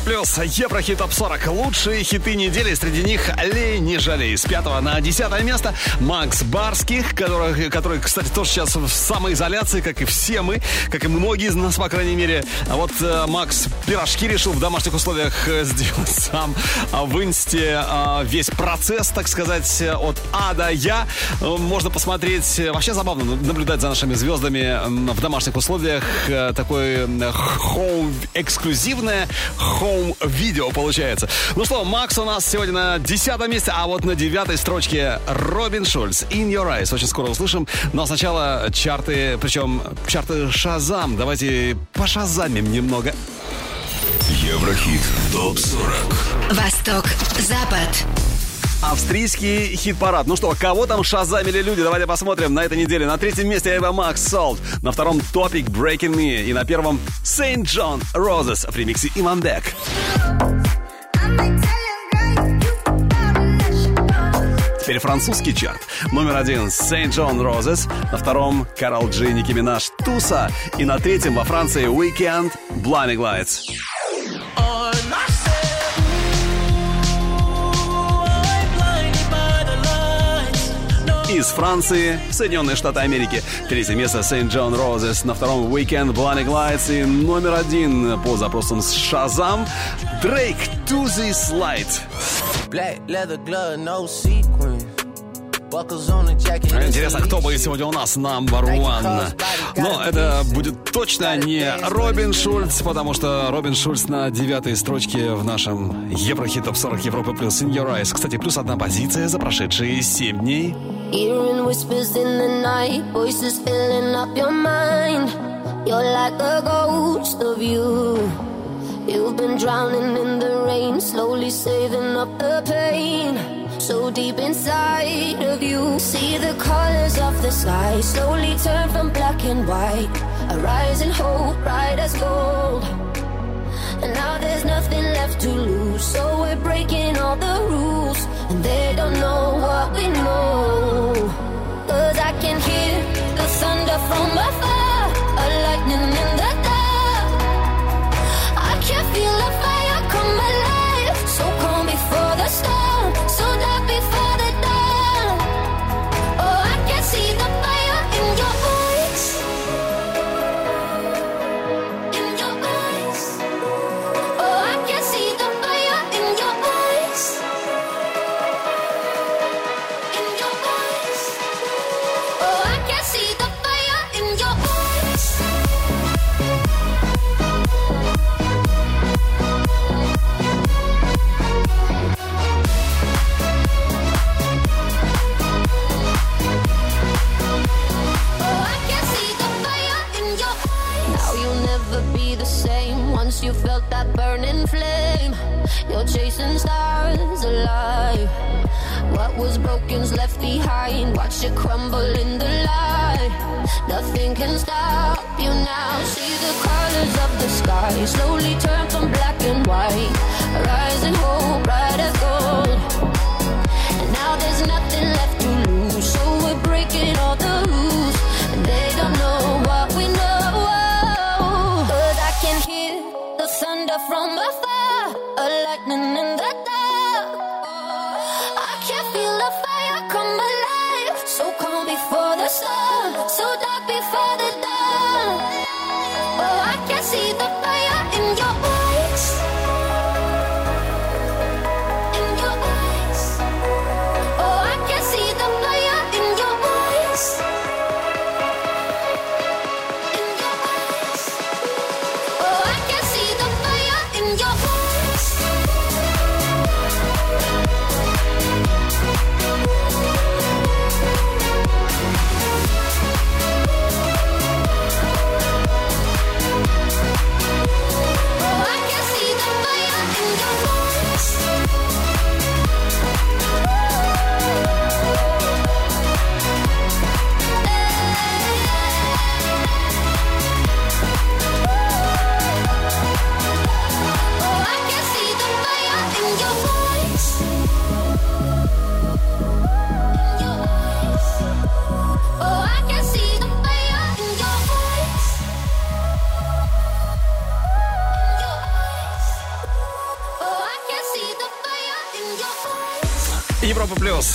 S1: плюс, Еврохит топ 40. Лучшие хиты недели. Среди них «Лей, не жалей». С 5 на 10 место Макс Барских, который, который, кстати, тоже сейчас в самоизоляции, как и все мы, как и многие из нас, по крайней мере. А вот э, Макс пирожки решил в домашних условиях э, (laughs) сделать сам. А в инсте э, весь процесс, так сказать, от А до Я. Э, Можно посмотреть. Э, Вообще забавно наблюдать за нашими звездами в домашних условиях. Такое э, хоум эксклюзивное хоум-видео получается. Ну что, Макс у нас сегодня на десятом месте, а вот на девятой строчке Робин Шульц «In Your Eyes». Очень скоро услышим. Но сначала чарты, причем чарты Шазам. Давайте пошазамим немного.
S8: Еврохит ТОП-40
S2: Восток, Запад.
S1: Австрийский хит-парад. Ну что, кого там шазамили люди? Давайте посмотрим на этой неделе. На третьем месте Эва Макс Salt. На втором Topic Breaking Me. И на первом Saint John Roses в ремиксе Иманбек. Теперь французский чарт. Номер один Saint John Roses. На втором Карл Джи, Ники Минаж, Туса. И на третьем во Франции Weekend Blinding Lights. Из Франции, Соединенные Штаты Америки. Третье место Saint John Roses. На втором Weekend Blinding Lights. И номер один по запросам с Шазам Дрейк To.
S12: Black leather glove, no the jacket.
S1: Интересно, кто будет сегодня у нас number one? Но это будет точно не Робин Шульц, потому что Робин Шульц на девятой строчке в нашем Еврохит Топ 40 Европы плюс In Your Eyes. Кстати, плюс одна позиция за прошедшие семь дней.
S27: Hearing whispers in the night, voices filling up your mind. You're like a ghost of you. You've been drowning in the rain, slowly saving up the pain. So deep inside of you, see the colors of the sky slowly turn from black and white. A rising hope, bright as gold. And now there's nothing left to lose. So we're breaking all the rules. And they don't know what we know. Cause I can hear the thunder from afar.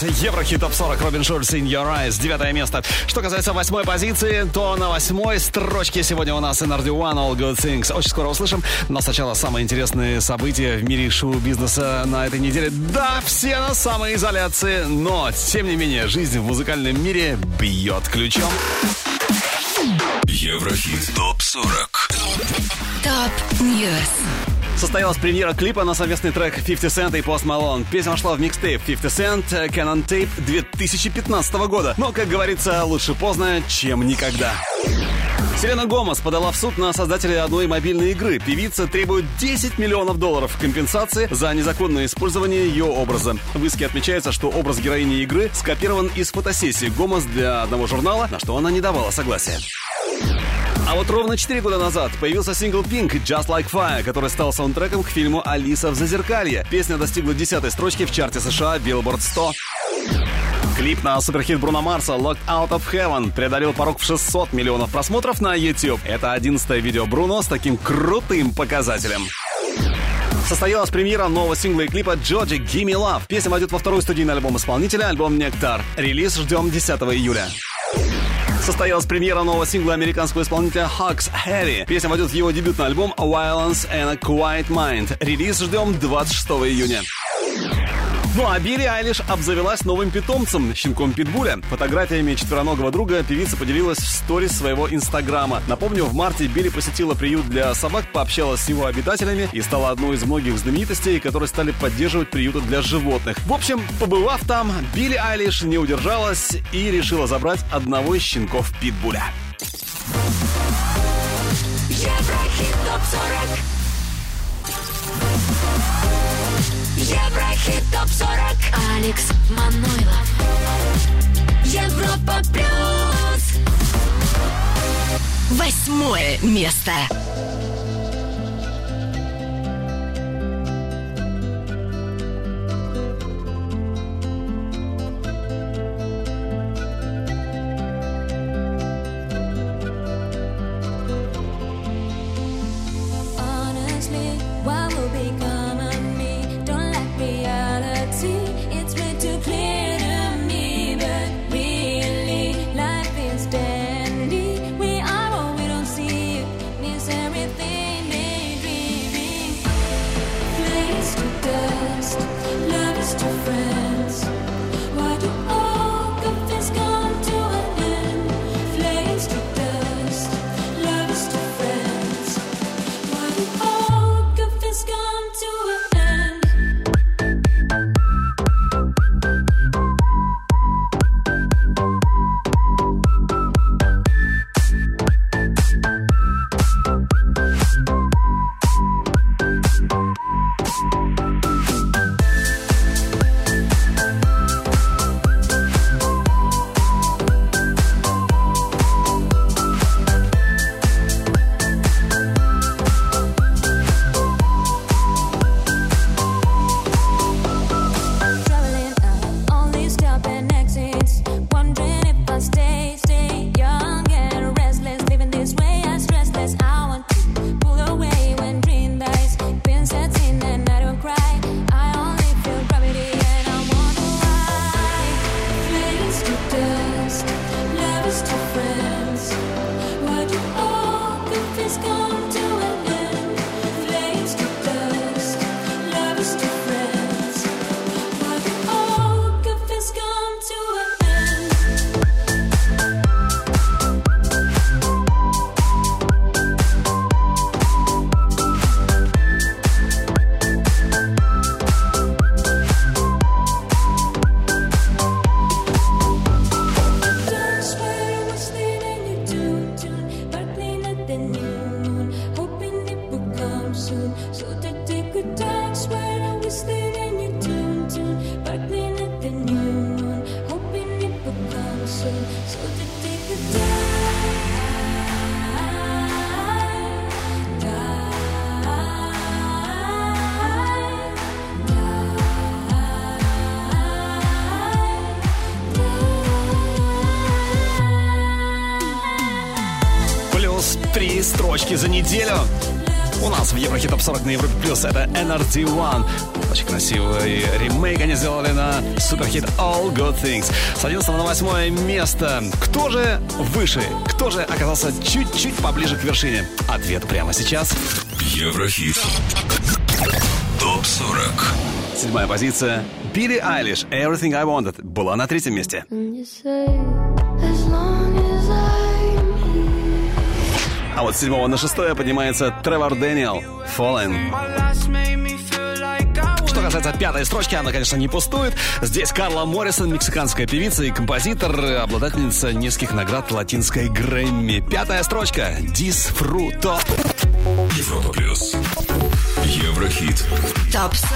S1: Плюс, Еврохит топ 40, Робин Шульц, In Your Eyes, девятое место. Что касается восьмой позиции, то на восьмой строчке сегодня у нас NRD One, All Good Things. Очень скоро услышим, но сначала самые интересные события в мире шоу-бизнеса на этой неделе. Да, все на самоизоляции, но, тем не менее, жизнь в музыкальном мире бьет ключом.
S8: Еврохит ТОП-40
S2: Top News.
S1: Состоялась премьера клипа на совместный трек 50 Cent и Post Malone. Песня вошла в микстейп 50 Cent Kanan Tape 2015 года. Но, как говорится, лучше поздно, чем никогда. Селена Гомес подала в суд на создателя одной мобильной игры. Певица требует 10 миллионов долларов компенсации за незаконное использование ее образа. В иске отмечается, что образ героини игры скопирован из фотосессии Гомес для одного журнала, на что она не давала согласия. А вот ровно 4 года назад появился сингл Pink Just Like Fire, который стал саундтреком к фильму «Алиса в Зазеркалье». Песня достигла 10 строчки в чарте США Billboard 100. Клип на суперхит Бруно Марса Locked Out of Heaven преодолел порог в 600 миллионов просмотров на YouTube. Это 11 видео Бруно с таким крутым показателем. Состоялась премьера нового сингла и клипа Джоджи Gimme Love. Песня войдет во второй студийный альбом исполнителя, альбом Нектар. Релиз ждем 10 июля. Состоялась премьера нового сингла американского исполнителя Hux Harry. Песня войдет в его дебютный альбом Violence and a Quiet Mind. Релиз ждем 26 июня. Ну а Билли Айлиш обзавелась новым питомцем, щенком Питбуля. Фотографиями четвероногого друга певица поделилась в сторис своего инстаграма. Напомню, в марте Билли посетила приют для собак, пообщалась с его обитателями и стала одной из многих знаменитостей, которые стали поддерживать приюты для животных. В общем, побывав там, Билли Айлиш не удержалась и решила забрать одного из щенков Питбуля.
S22: Еврохит ТОП-40 Еврохит ТОП-40 Алекс Манойлов. Европа Плюс.
S2: Восьмое место.
S1: NRT One. Очень красивый ремейк они сделали на суперхит All Good Things. С 11 на 8 место. Кто же выше? Кто же оказался чуть-чуть поближе к вершине? Ответ прямо сейчас.
S8: Еврохит. Топ 40.
S1: Седьмая позиция. Билли Айлиш Everything I Wanted была на третьем месте. А вот с седьмого на шестое поднимается Тревор Дэниел Fallen. Что касается пятой строчки, она, конечно, не пустует. Здесь Карла Моррисон, мексиканская певица и композитор, обладательница нескольких наград латинской Грэмми. Пятая строчка Disfruto.
S8: Европа плюс. Еврохит.
S12: ТОП 40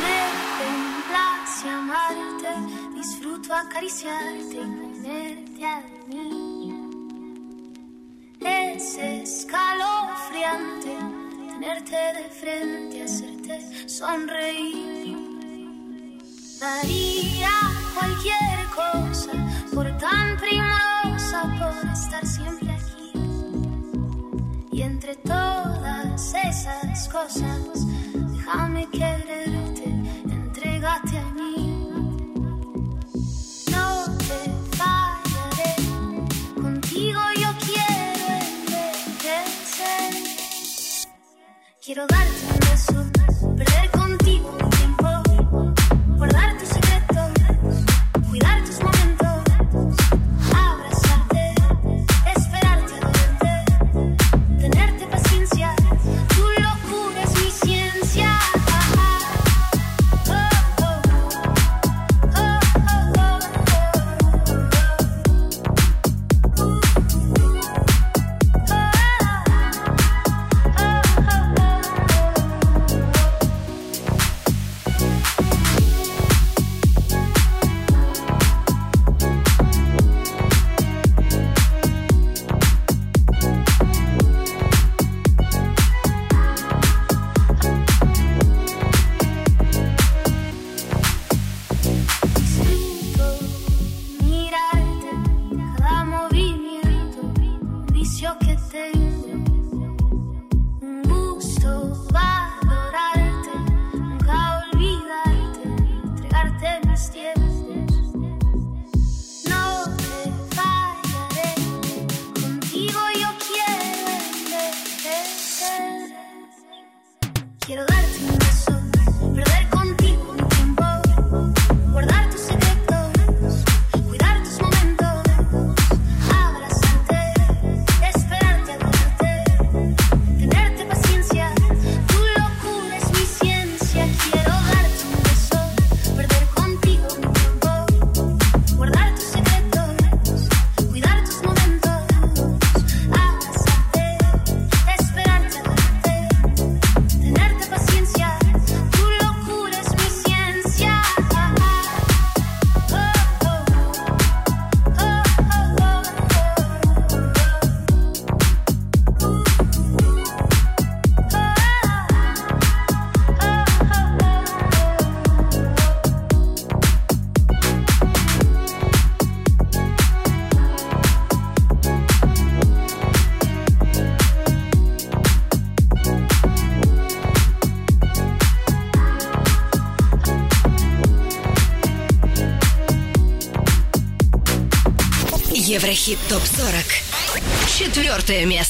S22: Me complace amarte, disfruto acariciarte y ponerte a mí. Es escalofriante tenerte de frente, hacerte sonreír. Daría cualquier cosa por tan primorosa, por estar siempre aquí. Y entre todas esas cosas, déjame quererte, entrégate a Quiero darte un beso, perder contigo un tiempo, guardar
S12: Еврохит ТОП 40 Четвертое место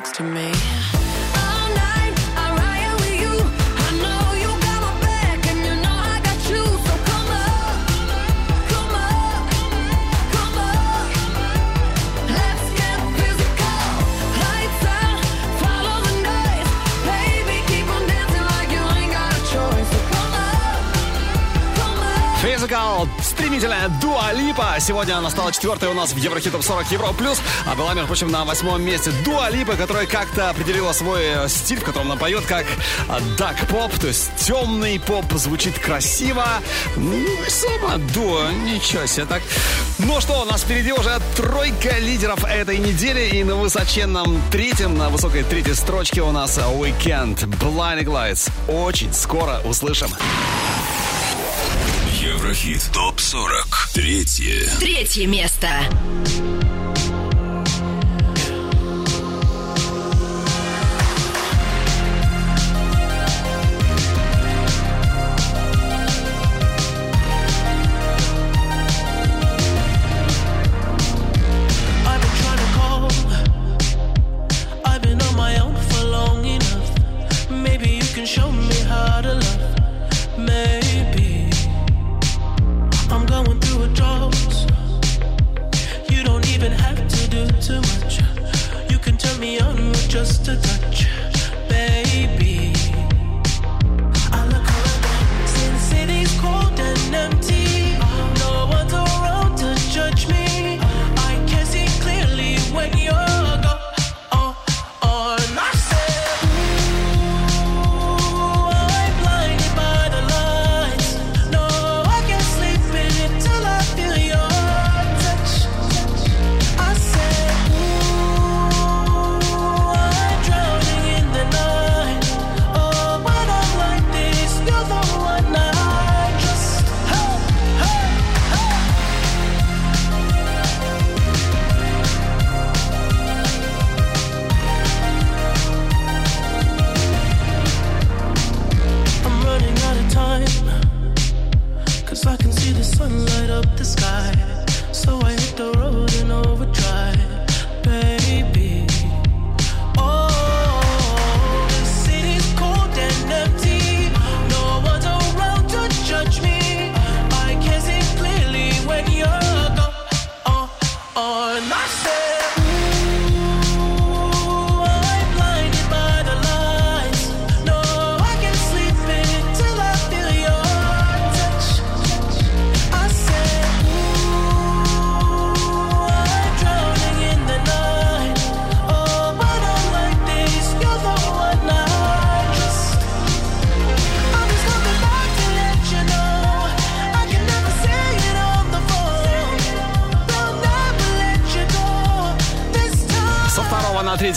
S2: Next to me.
S1: Стремительная Дуа Липа. Сегодня она стала четвертой у нас в Еврохитов 40 Евро Плюс, а была, между прочим, на восьмом месте Дуа Липа, которая как-то определила свой э, стиль, в котором она поет, как дак поп, то есть темный поп, звучит красиво. Ну и сама Дуа, ничего себе так. Ну что, у нас впереди уже тройка лидеров этой недели, и на высоченном третьем, на высокой третьей строчке у нас Weekend Blinding Lights. Очень скоро услышим.
S8: Еврохит ТОП-40. Третье.
S4: Третье место.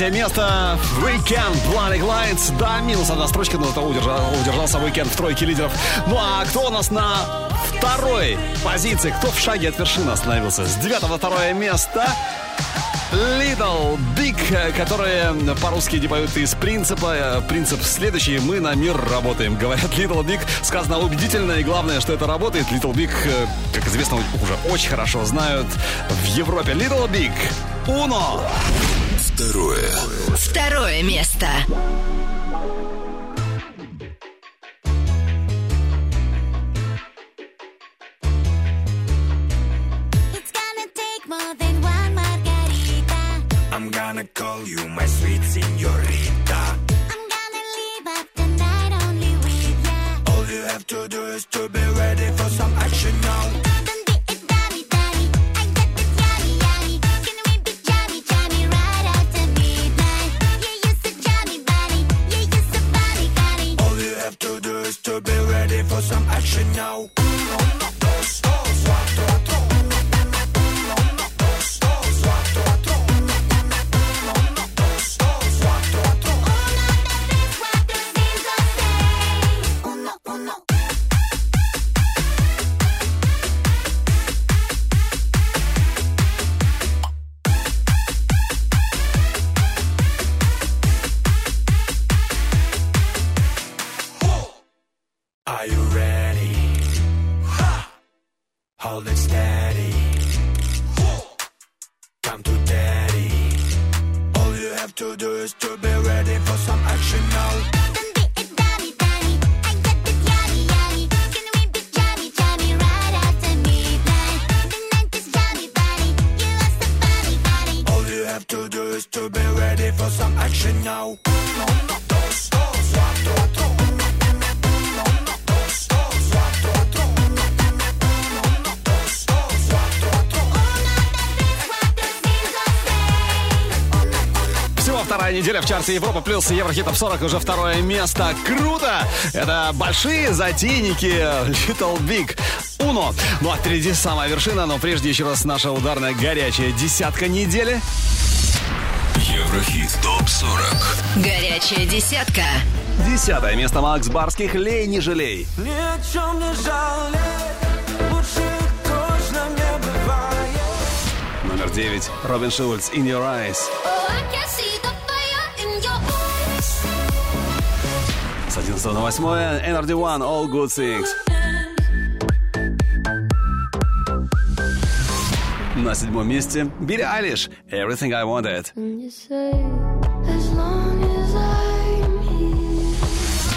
S1: Третье место Weekend Blinding Lights. Да, минус одна строчка, но зато удержал, удержался Weekend в тройке лидеров. Ну а кто у нас на второй позиции? Кто в шаге от вершины остановился? С девятого второе место Little Big, которые по-русски не поют из принципа. Принцип следующий. Мы на мир работаем. (laughs) Говорят Little Big. Сказано убедительно. И главное, что это работает. Little Big, как известно, уже очень хорошо знают в Европе. Little Big. Uno.
S8: Второе.
S4: Второе место.
S1: В чарте Европа плюс Еврохитов 40 уже второе место. Круто! Это большие затейники Little Big. Уно. Ну а впереди самая вершина, но прежде еще раз наша ударная горячая десятка недели.
S8: Еврохит ТОП-40
S2: Горячая десятка.
S1: Десятое место Макс Барских «Лей, не жалей».
S4: Ни о чем не жалей, лучше точно не бывает.
S1: Номер девять Робин Шульц «In Your Eyes». С 11 на 8 Energy One All Good Things. На седьмом месте Билли Айлиш Everything I Wanted.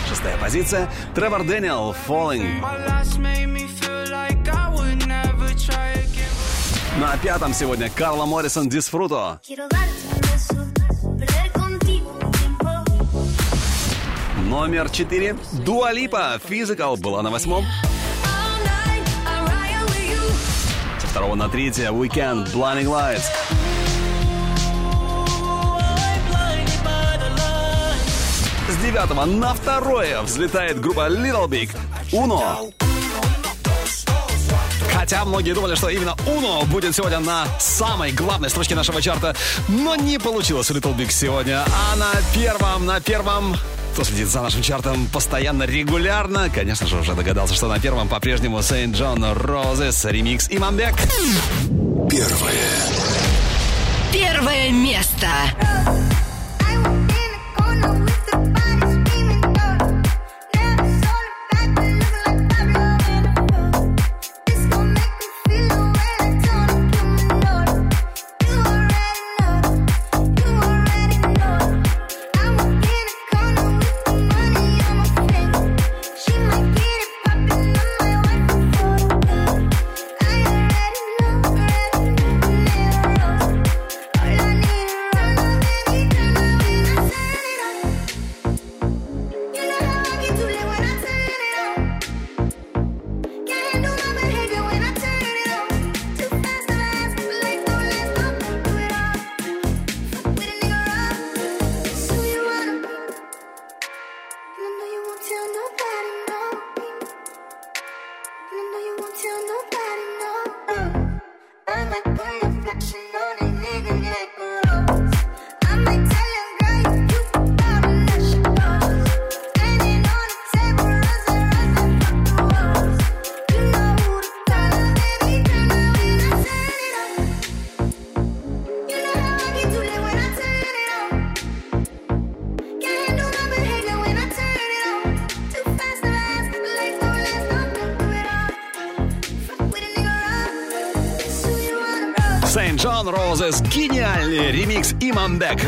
S1: Шестая позиция Тревор Дэниел Falling. На пятом сегодня Карла Моррисон Дисфруто. Номер четыре Дуалипа Physical была на восьмом. Со второго на третье Weekend Blinding Lights. С девятого на второе взлетает группа Little Big Uno. Хотя многие думали, что именно Uno будет сегодня на самой главной строчке нашего чарта, но не получилось у Little Big сегодня. А на первом, на первом кто следит за нашим чартом постоянно, регулярно, конечно же, уже догадался, что на первом по-прежнему Saint John Roses, ремикс Имамбек.
S8: Первое
S2: Первое место.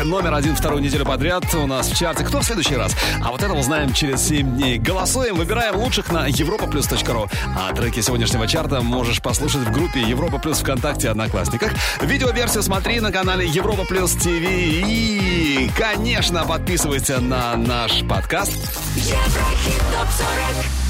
S1: Номер один вторую неделю подряд у нас в чарте. Кто в следующий раз? А вот это узнаем через 7 дней. Голосуем, выбираем лучших на europaplus.ru. А треки сегодняшнего чарта можешь послушать в группе Европа Плюс ВКонтакте Одноклассниках. Видеоверсию смотри на канале Европа Плюс ТВ. И, конечно, подписывайся на наш подкаст.
S4: Еврохит топ 40